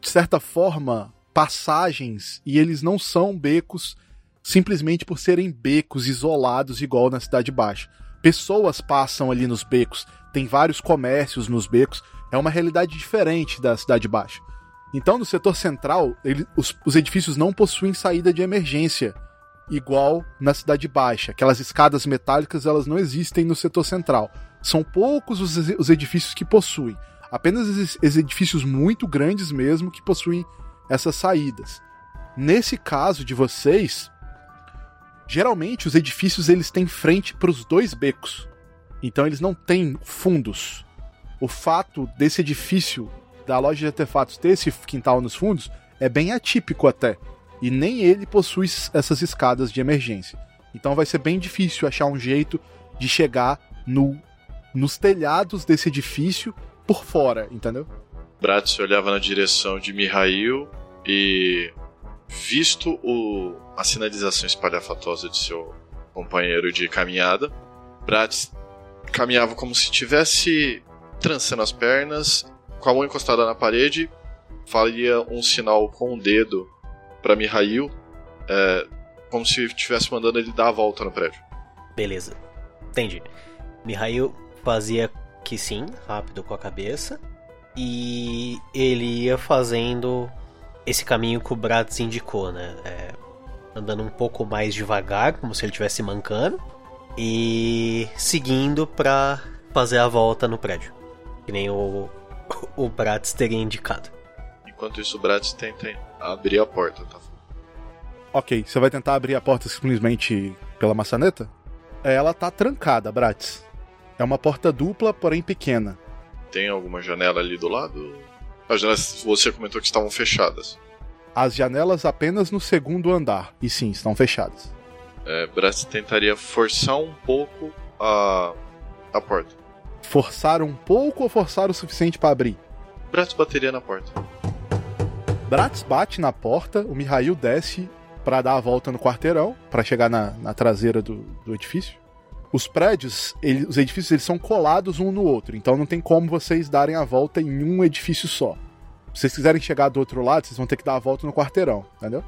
A: de certa forma passagens e eles não são becos simplesmente por serem becos isolados igual na Cidade Baixa. Pessoas passam ali nos becos, tem vários comércios nos becos, é uma realidade diferente da Cidade Baixa. Então, no setor central, ele, os, os edifícios não possuem saída de emergência, igual na Cidade Baixa. Aquelas escadas metálicas elas não existem no setor central. São poucos os, os edifícios que possuem. Apenas os edifícios muito grandes mesmo que possuem essas saídas. Nesse caso de vocês, Geralmente os edifícios eles têm frente para os dois becos. Então eles não têm fundos. O fato desse edifício da loja de artefatos ter esse quintal nos fundos é bem atípico até. E nem ele possui essas escadas de emergência. Então vai ser bem difícil achar um jeito de chegar no, nos telhados desse edifício por fora, entendeu?
D: Bratz olhava na direção de Mihail e, visto o, a sinalização espalhafatosa de seu companheiro de caminhada, Bratz caminhava como se estivesse trançando as pernas, com a mão encostada na parede, faria um sinal com o dedo para Mihail, é, como se estivesse mandando ele dar a volta no prédio.
B: Beleza, entendi. Mihail fazia que sim, rápido com a cabeça, e ele ia fazendo esse caminho que o Bratz indicou, né? É, andando um pouco mais devagar, como se ele estivesse mancando, e seguindo para fazer a volta no prédio, que nem o, o Bratz teria indicado.
D: Enquanto isso, o Bratz tenta abrir a porta, tá?
A: Ok, você vai tentar abrir a porta simplesmente pela maçaneta? É, ela tá trancada, Bratz. É uma porta dupla, porém pequena.
D: Tem alguma janela ali do lado? As janelas você comentou que estavam fechadas.
A: As janelas apenas no segundo andar, e sim, estão fechadas.
D: É, Bratz tentaria forçar um pouco a, a porta.
A: Forçar um pouco ou forçar o suficiente para abrir?
D: Bratz bateria na porta.
A: Bratz bate na porta, o Mihail desce para dar a volta no quarteirão, para chegar na, na traseira do, do, edifício. Os prédios, ele, os edifícios, eles são colados um no outro, então não tem como vocês darem a volta em um edifício só. Se vocês quiserem chegar do outro lado, vocês vão ter que dar a volta no quarteirão, entendeu?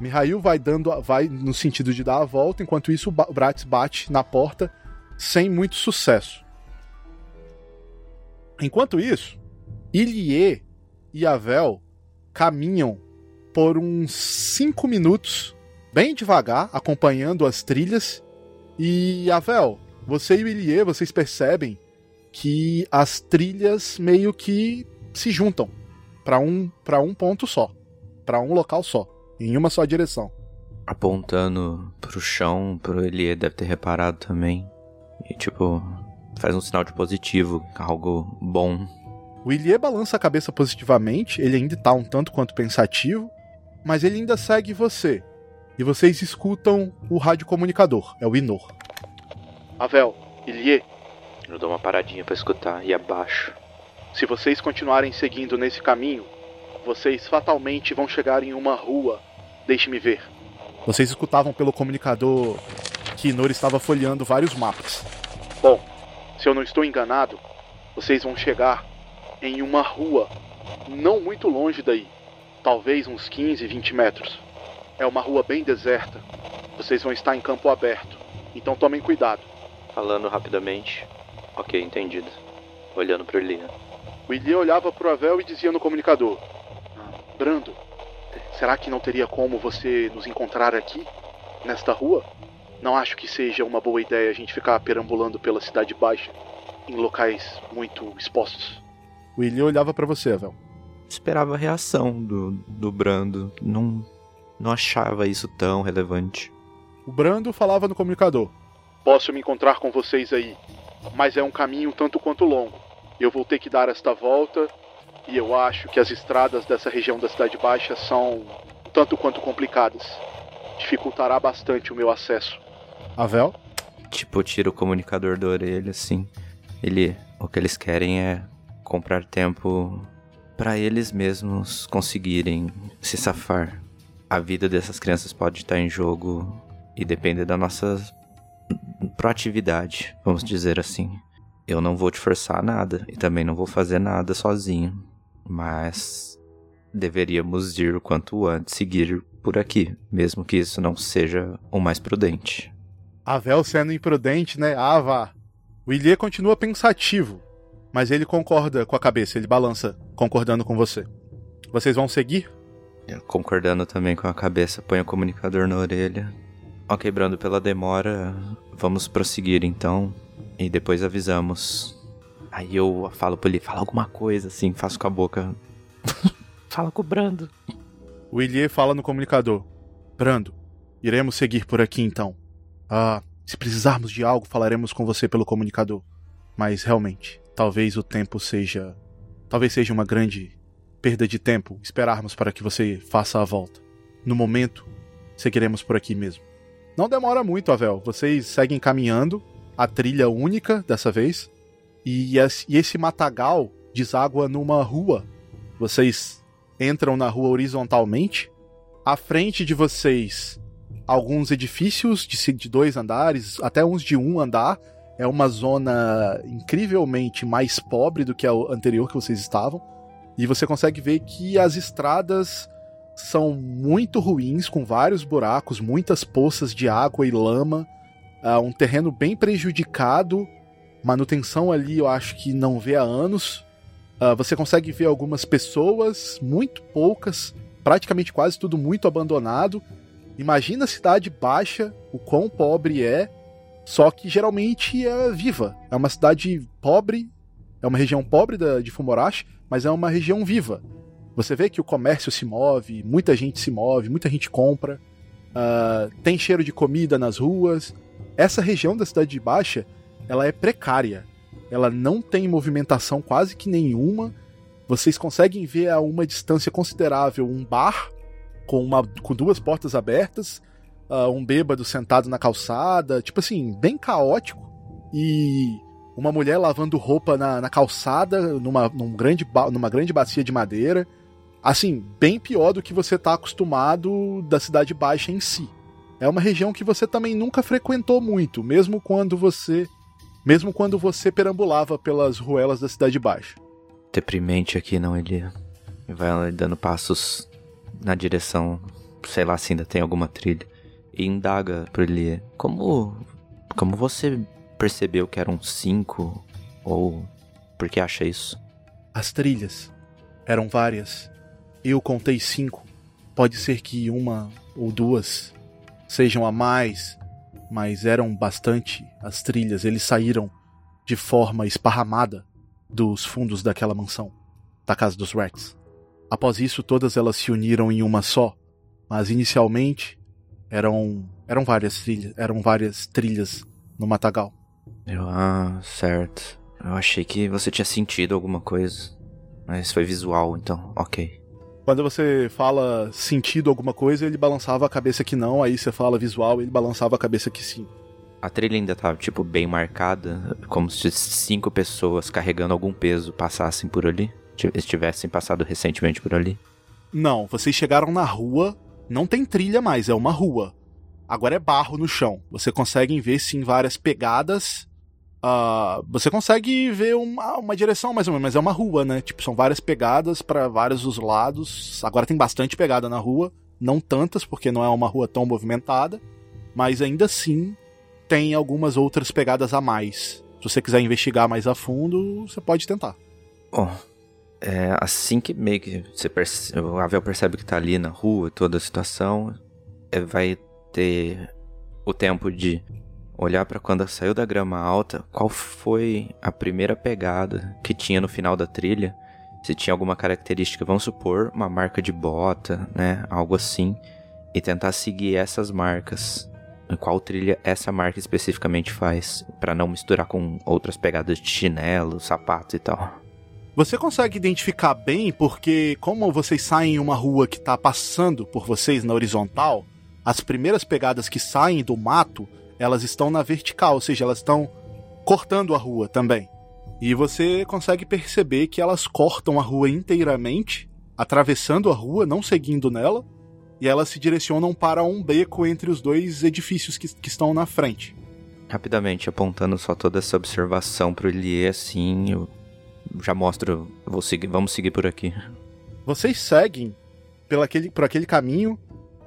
A: Mihail vai dando, vai no sentido de dar a volta, enquanto isso o Bratz bate na porta sem muito sucesso. Enquanto isso, Ilie e Avel caminham por uns 5 minutos, bem devagar, acompanhando as trilhas. E, Avel, você e o Ilie, vocês percebem que as trilhas meio que se juntam para um, pra um ponto só, para um local só, em uma só direção.
C: Apontando pro chão, pro Elie deve ter reparado também. E tipo, faz um sinal de positivo, algo bom.
A: O Ilie balança a cabeça positivamente, ele ainda tá um tanto quanto pensativo, mas ele ainda segue você. E vocês escutam o radiocomunicador, é o Inor.
F: Avel, Ilie.
E: Eu dou uma paradinha para escutar e abaixo.
F: Se vocês continuarem seguindo nesse caminho, vocês fatalmente vão chegar em uma rua. Deixe-me ver.
A: Vocês escutavam pelo comunicador que Inor estava folheando vários mapas.
F: Bom, se eu não estou enganado, vocês vão chegar em uma rua não muito longe daí talvez uns 15, 20 metros. É uma rua bem deserta. Vocês vão estar em campo aberto, então tomem cuidado.
E: Falando rapidamente. Ok, entendido. Olhando para Elia.
F: O Elia olhava para o Avel e dizia no comunicador: ah, Brando, será que não teria como você nos encontrar aqui, nesta rua? Não acho que seja uma boa ideia a gente ficar perambulando pela Cidade Baixa, em locais muito expostos.
A: Elia olhava para você, Avel
C: esperava a reação do, do Brando. Não, não achava isso tão relevante.
A: O Brando falava no comunicador:
F: Posso me encontrar com vocês aí, mas é um caminho tanto quanto longo. Eu vou ter que dar esta volta e eu acho que as estradas dessa região da Cidade Baixa são tanto quanto complicadas. Dificultará bastante o meu acesso.
A: Avel?
C: Tipo, tira o comunicador da orelha, assim. Ele. O que eles querem é comprar tempo para eles mesmos conseguirem se safar. A vida dessas crianças pode estar em jogo e depender da nossa proatividade, vamos dizer assim. Eu não vou te forçar nada e também não vou fazer nada sozinho, mas deveríamos ir o quanto antes seguir por aqui, mesmo que isso não seja o mais prudente.
A: Avel sendo imprudente, né? Ah, vá. O Ilie continua pensativo, mas ele concorda com a cabeça, ele balança, concordando com você. Vocês vão seguir?
C: Eu, concordando também com a cabeça, põe o comunicador na orelha. Ok, Brando, pela demora, vamos prosseguir então. E depois avisamos. Aí eu falo pra ele, fala alguma coisa assim, faço com a boca. fala com o Brando.
A: O Ilie fala no comunicador: Brando, Iremos seguir por aqui então. Ah, se precisarmos de algo, falaremos com você pelo comunicador. Mas realmente, talvez o tempo seja. Talvez seja uma grande perda de tempo esperarmos para que você faça a volta. No momento, seguiremos por aqui mesmo. Não demora muito, Avel. Vocês seguem caminhando, a trilha única dessa vez, e esse matagal deságua numa rua. Vocês entram na rua horizontalmente. À frente de vocês, alguns edifícios de dois andares, até uns de um andar. É uma zona incrivelmente mais pobre do que a anterior que vocês estavam. E você consegue ver que as estradas são muito ruins, com vários buracos, muitas poças de água e lama. Uh, um terreno bem prejudicado. Manutenção ali eu acho que não vê há anos. Uh, você consegue ver algumas pessoas, muito poucas, praticamente quase tudo muito abandonado. Imagina a cidade baixa, o quão pobre é, só que geralmente é viva. É uma cidade pobre, é uma região pobre da, de Fumorashi, mas é uma região viva. Você vê que o comércio se move, muita gente se move, muita gente compra, uh, tem cheiro de comida nas ruas. Essa região da Cidade de Baixa, ela é precária. Ela não tem movimentação quase que nenhuma. Vocês conseguem ver a uma distância considerável um bar com, uma, com duas portas abertas, uh, um bêbado sentado na calçada, tipo assim, bem caótico. E uma mulher lavando roupa na, na calçada, numa, num grande, numa grande bacia de madeira. Assim, bem pior do que você está acostumado da Cidade Baixa em si. É uma região que você também nunca frequentou muito, mesmo quando você. Mesmo quando você perambulava pelas ruelas da Cidade Baixa.
C: Deprimente aqui, não, Elia. Vai dando passos na direção, sei lá se ainda tem alguma trilha. E indaga por Elia. Como. Como você percebeu que eram cinco? Ou por que acha isso?
A: As trilhas eram várias. Eu contei cinco. Pode ser que uma ou duas sejam a mais, mas eram bastante as trilhas. Eles saíram de forma esparramada dos fundos daquela mansão, da casa dos Rex. Após isso, todas elas se uniram em uma só, mas inicialmente eram eram várias trilhas, eram várias trilhas no matagal.
C: Eu, ah, certo. Eu achei que você tinha sentido alguma coisa. Mas foi visual, então, ok.
A: Quando você fala sentido alguma coisa, ele balançava a cabeça que não, aí você fala visual, ele balançava a cabeça que sim.
C: A trilha ainda tava, tipo, bem marcada, como se cinco pessoas carregando algum peso passassem por ali, estivessem passado recentemente por ali.
A: Não, vocês chegaram na rua, não tem trilha mais, é uma rua. Agora é barro no chão. Você consegue ver sim várias pegadas Uh, você consegue ver uma, uma direção mais ou menos, mas é uma rua, né? Tipo, são várias pegadas para vários dos lados. Agora tem bastante pegada na rua, não tantas, porque não é uma rua tão movimentada, mas ainda assim tem algumas outras pegadas a mais. Se você quiser investigar mais a fundo, você pode tentar.
C: Bom, é, assim que meio que você percebe, o Avel percebe que tá ali na rua, toda a situação, é, vai ter o tempo de olhar para quando saiu da grama alta, qual foi a primeira pegada que tinha no final da trilha? Se tinha alguma característica, vamos supor, uma marca de bota, né, algo assim, e tentar seguir essas marcas. Qual trilha essa marca especificamente faz, para não misturar com outras pegadas de chinelo, sapato e tal.
A: Você consegue identificar bem porque, como vocês saem em uma rua que está passando por vocês na horizontal, as primeiras pegadas que saem do mato elas estão na vertical, ou seja, elas estão cortando a rua também. E você consegue perceber que elas cortam a rua inteiramente, atravessando a rua, não seguindo nela, e elas se direcionam para um beco entre os dois edifícios que, que estão na frente.
C: Rapidamente, apontando só toda essa observação pro Elie, assim, eu já mostro, vou seguir, vamos seguir por aqui.
A: Vocês seguem pelo aquele, por aquele caminho,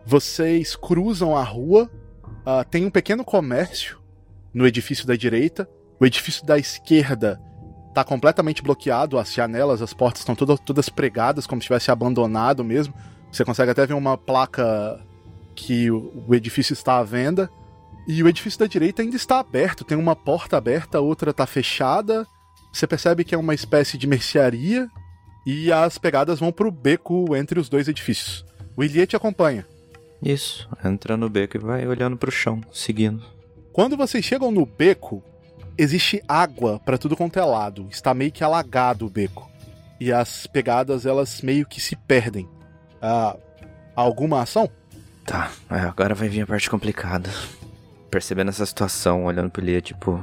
A: vocês cruzam a rua Uh, tem um pequeno comércio no edifício da direita. O edifício da esquerda está completamente bloqueado, as janelas, as portas estão todas, todas pregadas, como se tivesse abandonado mesmo. Você consegue até ver uma placa que o, o edifício está à venda. E o edifício da direita ainda está aberto, tem uma porta aberta, outra está fechada. Você percebe que é uma espécie de mercearia e as pegadas vão para o beco entre os dois edifícios. O Ilie te acompanha.
C: Isso, entra no beco e vai olhando pro chão, seguindo.
A: Quando vocês chegam no beco, existe água para tudo quanto é lado. Está meio que alagado o beco. E as pegadas, elas meio que se perdem. Ah, alguma ação?
C: Tá, é, agora vai vir a parte complicada. Percebendo essa situação, olhando pro Lia, tipo,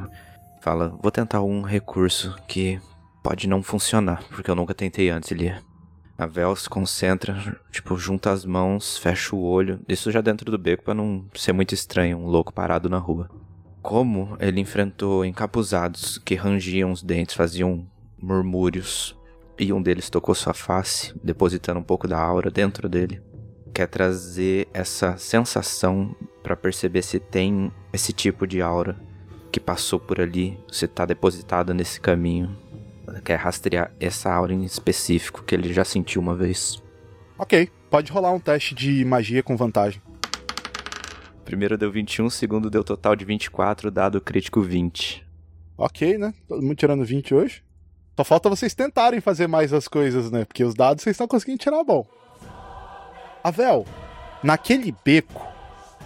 C: fala: Vou tentar um recurso que pode não funcionar, porque eu nunca tentei antes, Lia. A Vel se concentra, tipo, junta as mãos, fecha o olho. Isso já dentro do beco para não ser muito estranho, um louco parado na rua. Como ele enfrentou encapuzados que rangiam os dentes, faziam murmúrios, e um deles tocou sua face, depositando um pouco da aura dentro dele. Quer trazer essa sensação para perceber se tem esse tipo de aura que passou por ali, se tá depositada nesse caminho. Quer rastrear essa aura em específico que ele já sentiu uma vez.
A: Ok, pode rolar um teste de magia com vantagem.
C: Primeiro deu 21, segundo deu total de 24, dado crítico 20.
A: Ok, né? Todo mundo tirando 20 hoje. Só falta vocês tentarem fazer mais as coisas, né? Porque os dados vocês estão conseguindo tirar bom. Avel, naquele beco,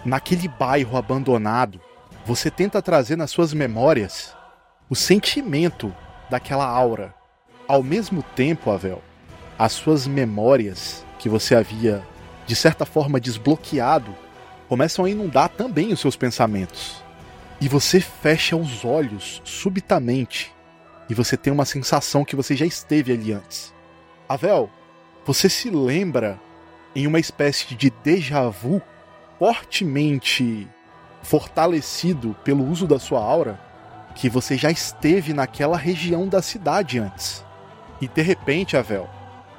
A: naquele bairro abandonado, você tenta trazer nas suas memórias o sentimento daquela aura. Ao mesmo tempo, Avel, as suas memórias que você havia, de certa forma, desbloqueado, começam a inundar também os seus pensamentos. E você fecha os olhos subitamente e você tem uma sensação que você já esteve ali antes. Avel, você se lembra em uma espécie de déjà vu fortemente fortalecido pelo uso da sua aura que você já esteve naquela região da cidade antes. E de repente, Avel,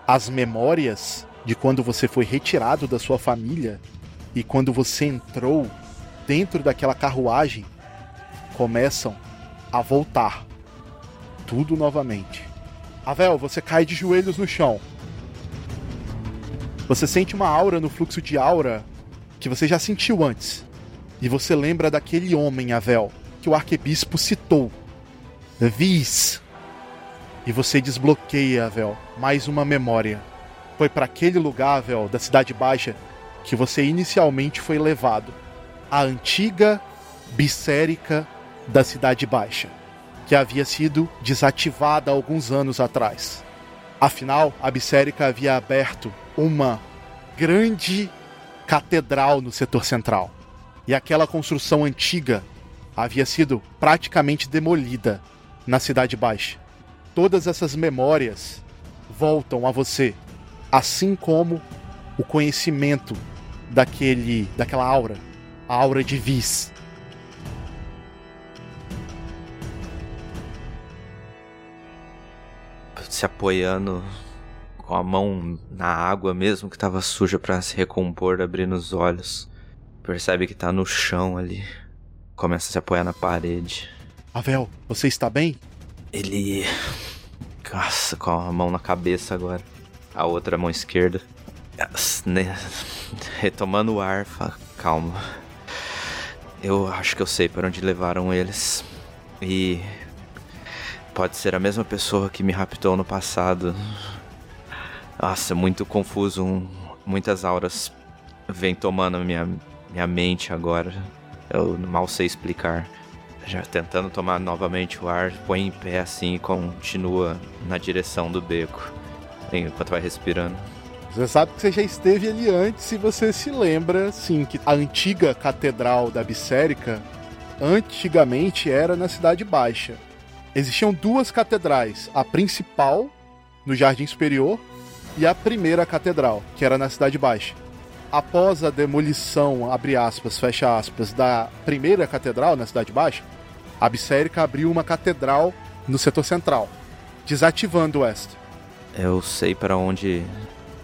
A: as memórias de quando você foi retirado da sua família e quando você entrou dentro daquela carruagem começam a voltar. Tudo novamente. Avel, você cai de joelhos no chão. Você sente uma aura no fluxo de aura que você já sentiu antes. E você lembra daquele homem, Avel, que o arquebispo citou. Vis. E você desbloqueia, Avel, mais uma memória. Foi para aquele lugar, Avel, da Cidade Baixa, que você inicialmente foi levado. A antiga Bissérica da Cidade Baixa, que havia sido desativada alguns anos atrás. Afinal, a Bissérica havia aberto uma grande catedral no setor central. E aquela construção antiga havia sido praticamente demolida na Cidade Baixa. Todas essas memórias voltam a você, assim como o conhecimento daquele daquela aura, a aura de Vis.
C: Se apoiando com a mão na água mesmo que estava suja para se recompor, abrindo os olhos. Percebe que tá no chão ali. Começa a se apoiar na parede.
A: Avel, você está bem?
C: Ele. Nossa, com a mão na cabeça agora. A outra mão esquerda. Né, retomando o ar, fala, calma. Eu acho que eu sei para onde levaram eles. E. Pode ser a mesma pessoa que me raptou no passado. Nossa, muito confuso. Um, muitas auras vêm tomando minha, minha mente agora. Eu mal sei explicar. Já tentando tomar novamente o ar, põe em pé assim e continua na direção do beco. Enquanto vai respirando.
A: Você sabe que você já esteve ali antes e você se lembra, sim, que a antiga catedral da Bissérica antigamente era na Cidade Baixa. Existiam duas catedrais, a principal no Jardim Superior e a primeira catedral, que era na Cidade Baixa após a demolição, abre aspas, fecha aspas, da primeira catedral na Cidade Baixa, a Bissérica abriu uma catedral no setor central, desativando esta.
C: Eu sei para onde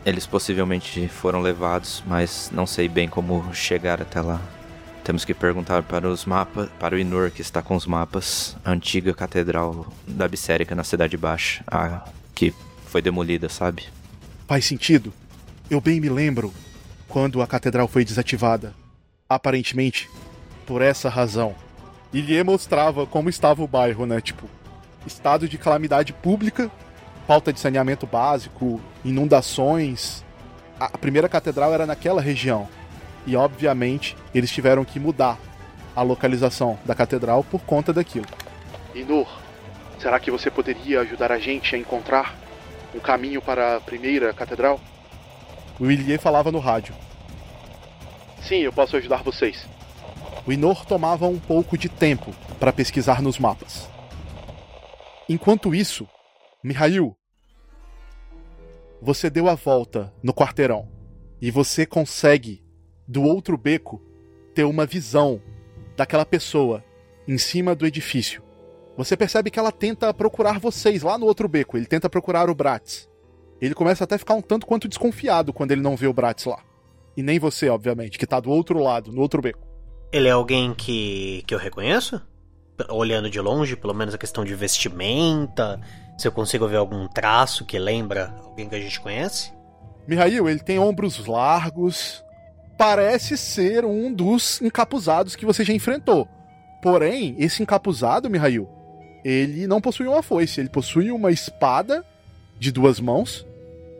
C: eles possivelmente foram levados, mas não sei bem como chegar até lá. Temos que perguntar para os mapas, para o Inur que está com os mapas, a antiga catedral da Bissérica na Cidade Baixa, a que foi demolida, sabe?
A: Faz sentido. Eu bem me lembro quando a catedral foi desativada. Aparentemente, por essa razão. Ilie mostrava como estava o bairro, né? Tipo, estado de calamidade pública, falta de saneamento básico, inundações. A primeira catedral era naquela região. E obviamente eles tiveram que mudar a localização da catedral por conta daquilo.
F: Inor, será que você poderia ajudar a gente a encontrar um caminho para a primeira catedral?
A: O Illier falava no rádio.
F: Sim, eu posso ajudar vocês.
A: O Inor tomava um pouco de tempo para pesquisar nos mapas. Enquanto isso, Mihail, você deu a volta no quarteirão e você consegue, do outro beco, ter uma visão daquela pessoa em cima do edifício. Você percebe que ela tenta procurar vocês lá no outro beco, ele tenta procurar o Bratz. Ele começa até a ficar um tanto quanto desconfiado quando ele não vê o Bratz lá. E nem você, obviamente, que tá do outro lado, no outro beco.
B: Ele é alguém que, que eu reconheço? Olhando de longe, pelo menos a questão de vestimenta, se eu consigo ver algum traço que lembra alguém que a gente conhece?
A: Mihail, ele tem ombros largos. Parece ser um dos encapuzados que você já enfrentou. Porém, esse encapuzado, Mihail, ele não possui uma foice, ele possui uma espada de duas mãos,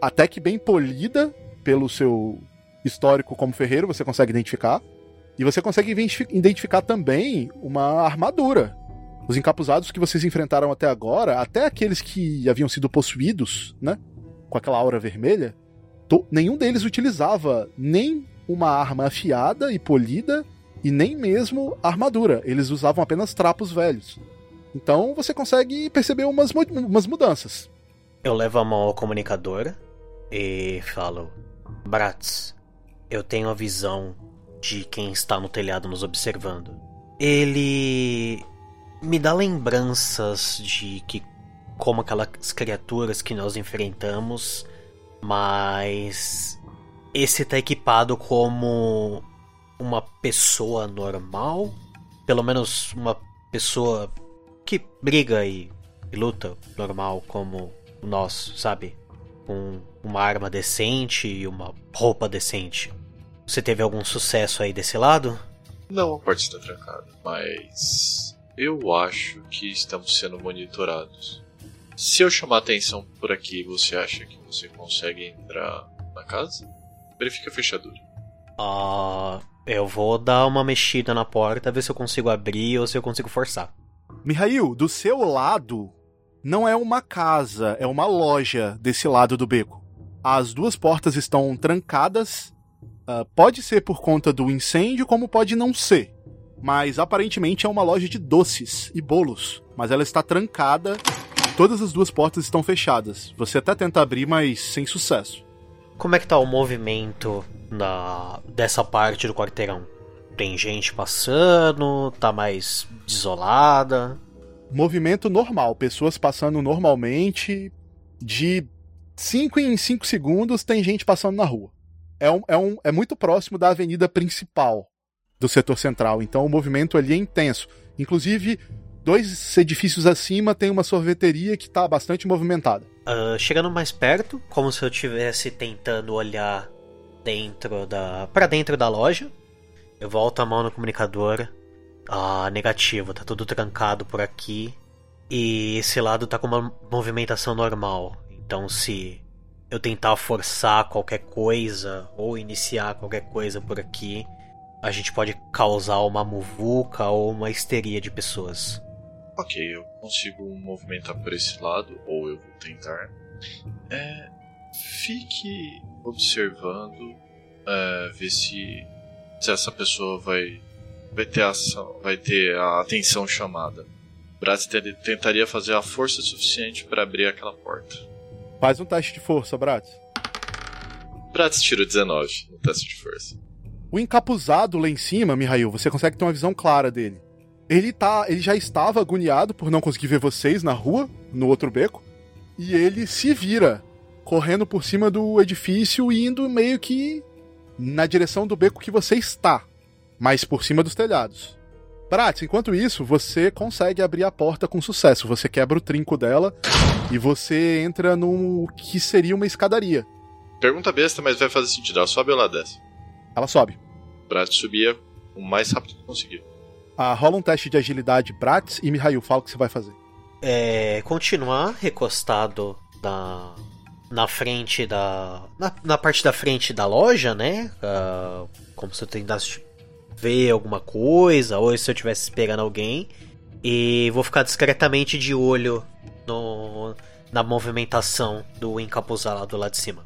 A: até que bem polida pelo seu histórico como ferreiro, você consegue identificar. E você consegue identificar também uma armadura. Os encapuzados que vocês enfrentaram até agora, até aqueles que haviam sido possuídos, né? Com aquela aura vermelha, nenhum deles utilizava nem uma arma afiada e polida e nem mesmo armadura. Eles usavam apenas trapos velhos. Então você consegue perceber umas, umas mudanças.
B: Eu levo a mão ao comunicador e falo: Bratz, eu tenho a visão de quem está no telhado nos observando. Ele me dá lembranças de que como aquelas criaturas que nós enfrentamos, mas esse tá equipado como uma pessoa normal, pelo menos uma pessoa que briga e, e luta normal como nosso, sabe? Com uma arma decente e uma roupa decente. Você teve algum sucesso aí desse lado?
D: Não, a porta está trancada, mas eu acho que estamos sendo monitorados. Se eu chamar atenção por aqui, você acha que você consegue entrar na casa? Verifique a fechadura.
B: Ah, eu vou dar uma mexida na porta, ver se eu consigo abrir ou se eu consigo forçar.
A: Mihail, do seu lado não é uma casa, é uma loja desse lado do beco. As duas portas estão trancadas Uh, pode ser por conta do incêndio, como pode não ser. Mas aparentemente é uma loja de doces e bolos. Mas ela está trancada. Todas as duas portas estão fechadas. Você até tenta abrir, mas sem sucesso.
B: Como é que tá o movimento na dessa parte do quarteirão? Tem gente passando? Tá mais desolada?
A: Movimento normal, pessoas passando normalmente. De 5 em 5 segundos tem gente passando na rua é, um, é, um, é muito próximo da avenida principal do setor central, então o movimento ali é intenso. Inclusive, dois edifícios acima tem uma sorveteria que está bastante movimentada.
B: Uh, chegando mais perto, como se eu estivesse tentando olhar dentro da para dentro da loja, eu volto a mão no comunicador. Ah, negativo, tá tudo trancado por aqui. E esse lado tá com uma movimentação normal. Então se eu tentar forçar qualquer coisa ou iniciar qualquer coisa por aqui, a gente pode causar uma muvuca ou uma histeria de pessoas.
D: Ok, eu consigo movimentar por esse lado, ou eu vou tentar. É, fique observando, é, ver se, se essa pessoa vai, vai, ter ação, vai ter a atenção chamada. Braz tentaria fazer a força suficiente para abrir aquela porta.
A: Faz um teste de força, Bratz.
D: Bratz tirou 19 no teste de força.
A: O encapuzado lá em cima, Mihail, você consegue ter uma visão clara dele. Ele tá, ele já estava agoniado por não conseguir ver vocês na rua, no outro beco, e ele se vira, correndo por cima do edifício e indo meio que na direção do beco que você está, mas por cima dos telhados. Bratz, enquanto isso, você consegue abrir a porta com sucesso. Você quebra o trinco dela e você entra no que seria uma escadaria.
D: Pergunta besta, mas vai fazer sentido. Ela sobe ou ela desce?
A: Ela sobe.
D: Bratz subia o mais rápido que conseguir.
A: Ah, rola um teste de agilidade, Bratz, e Mihail, fala o que você vai fazer.
B: É. continuar recostado na, na frente da. Na, na, parte da frente da loja, né? Uh, como se eu tentasse ver alguma coisa, ou se eu estivesse esperando alguém. E vou ficar discretamente de olho no, na movimentação do encapuzado lá de cima.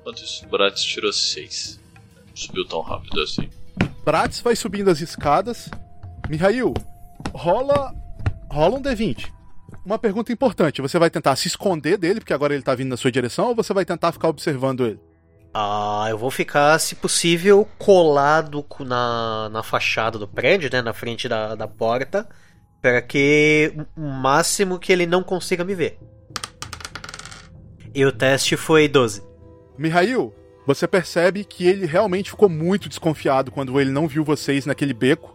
D: Enquanto isso, Bratz tirou 6. Subiu tão rápido assim.
A: Bratz vai subindo as escadas. Mihail, rola. rola um D20. Uma pergunta importante: você vai tentar se esconder dele, porque agora ele tá vindo na sua direção, ou você vai tentar ficar observando ele?
B: Ah, eu vou ficar, se possível, colado na, na fachada do prédio, né? Na frente da, da porta. Para que o máximo que ele não consiga me ver. E o teste foi 12.
A: Mihail, você percebe que ele realmente ficou muito desconfiado quando ele não viu vocês naquele beco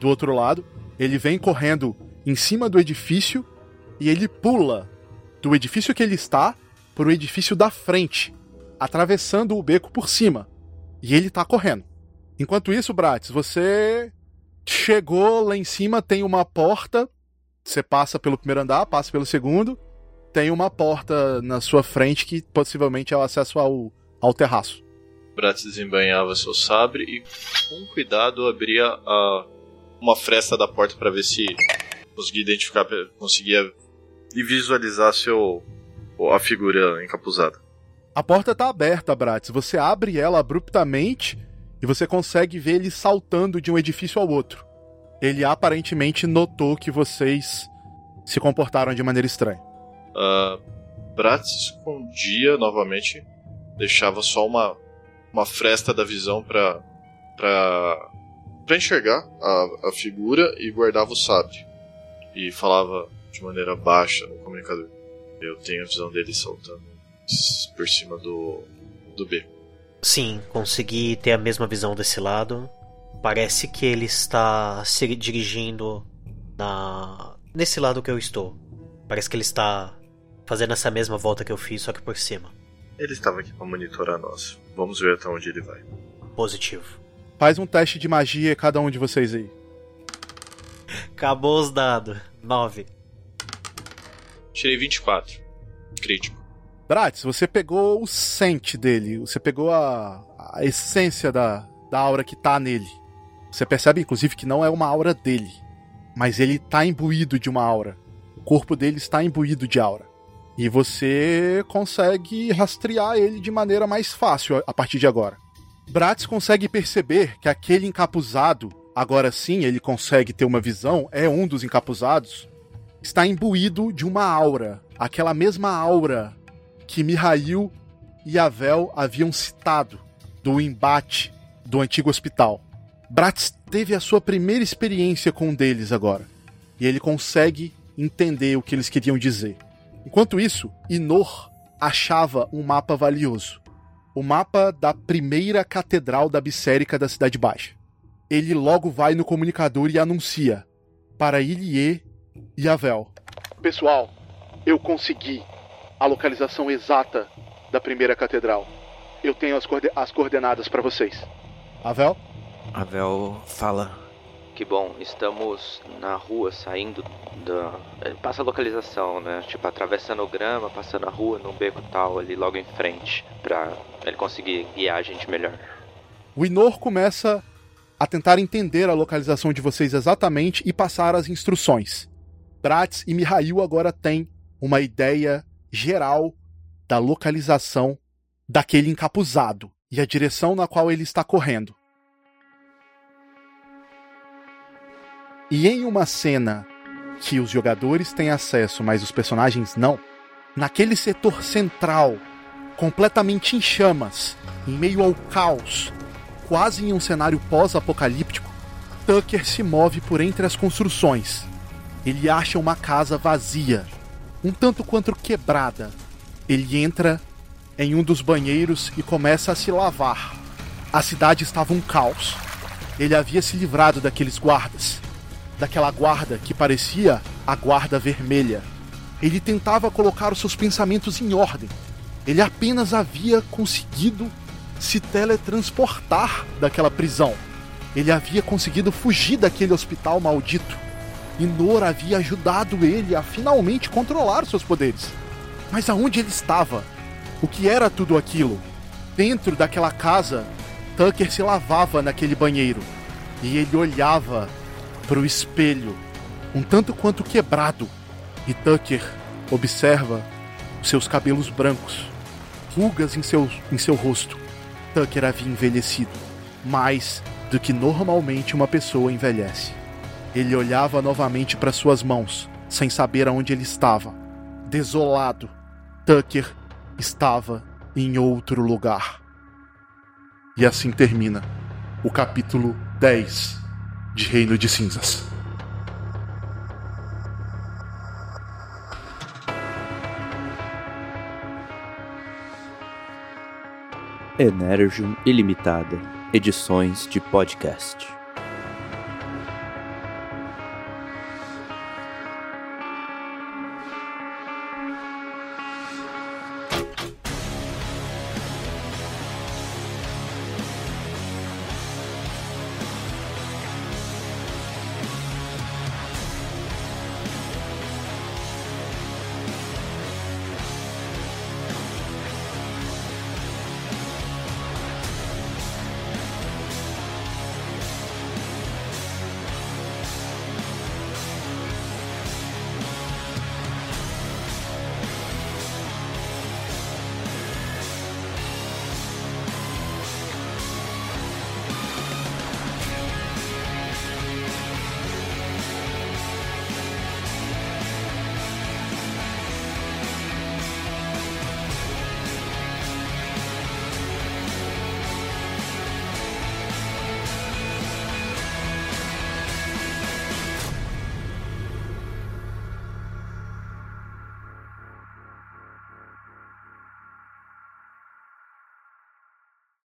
A: do outro lado. Ele vem correndo em cima do edifício e ele pula do edifício que ele está para o edifício da frente, atravessando o beco por cima. E ele tá correndo. Enquanto isso, Bratis, você chegou lá em cima, tem uma porta. Você passa pelo primeiro andar, passa pelo segundo. Tem uma porta na sua frente que possivelmente é o acesso ao, ao terraço.
D: Bratis desembanhava seu sabre e, com cuidado, abria a, uma fresta da porta para ver se conseguia identificar, conseguia visualizar seu a figura encapuzada.
A: A porta tá aberta, Bratis. Você abre ela abruptamente e você consegue ver ele saltando de um edifício ao outro. Ele aparentemente notou que vocês se comportaram de maneira estranha.
D: Uh, Bratis escondia novamente, deixava só uma, uma fresta da visão para para para enxergar a, a figura e guardava o sabre. E falava de maneira baixa no comunicador. Eu tenho a visão dele saltando por cima do, do B.
B: Sim, consegui ter a mesma visão desse lado. Parece que ele está se dirigindo na nesse lado que eu estou. Parece que ele está fazendo essa mesma volta que eu fiz, só que por cima.
D: Ele estava aqui para monitorar nós. Vamos ver até onde ele vai.
B: Positivo.
A: Faz um teste de magia cada um de vocês aí.
B: Acabou os dados. 9.
D: Tirei 24. Crítico.
A: Bratis, você pegou o sente dele, você pegou a, a essência da, da aura que tá nele. Você percebe, inclusive, que não é uma aura dele, mas ele tá imbuído de uma aura. O corpo dele está imbuído de aura. E você consegue rastrear ele de maneira mais fácil a partir de agora. Bratis consegue perceber que aquele encapuzado, agora sim ele consegue ter uma visão, é um dos encapuzados, está imbuído de uma aura, aquela mesma aura que Mihail e Avel haviam citado do embate do antigo hospital. Bratz teve a sua primeira experiência com um deles agora, e ele consegue entender o que eles queriam dizer. Enquanto isso, Inor achava um mapa valioso. O mapa da primeira catedral da Bissérica da Cidade Baixa. Ele logo vai no comunicador e anuncia para Ilie e Avel. Pessoal, eu consegui a localização exata da primeira catedral. Eu tenho as, coorden as coordenadas para vocês. Avel?
C: Avel fala.
E: Que bom, estamos na rua saindo da. Eh, passa a localização, né? Tipo, atravessando o grama, passando a rua num beco tal ali logo em frente, pra ele conseguir guiar a gente melhor.
A: O Inor começa a tentar entender a localização de vocês exatamente e passar as instruções. Bratz e Mihail agora têm uma ideia geral da localização daquele encapuzado e a direção na qual ele está correndo. E em uma cena que os jogadores têm acesso, mas os personagens não, naquele setor central, completamente em chamas, em meio ao caos, quase em um cenário pós-apocalíptico, Tucker se move por entre as construções ele acha uma casa vazia, um tanto quanto quebrada. Ele entra em um dos banheiros e começa a se lavar. A cidade estava um caos. Ele havia se livrado daqueles guardas, daquela guarda que parecia a guarda vermelha. Ele tentava colocar os seus pensamentos em ordem. Ele apenas havia conseguido se teletransportar daquela prisão. Ele havia conseguido fugir daquele hospital maldito e Nor havia ajudado ele a finalmente controlar seus poderes. Mas aonde ele estava? O que era tudo aquilo? Dentro daquela casa, Tucker se lavava naquele banheiro e ele olhava para o espelho, um tanto quanto quebrado. E Tucker observa seus cabelos brancos, rugas em seu, em seu rosto. Tucker havia envelhecido mais do que normalmente uma pessoa envelhece. Ele olhava novamente para suas mãos, sem saber aonde ele estava. Desolado, Tucker estava em outro lugar. E assim termina o capítulo 10 de Reino de Cinzas.
C: Energium Ilimitada, edições de podcast.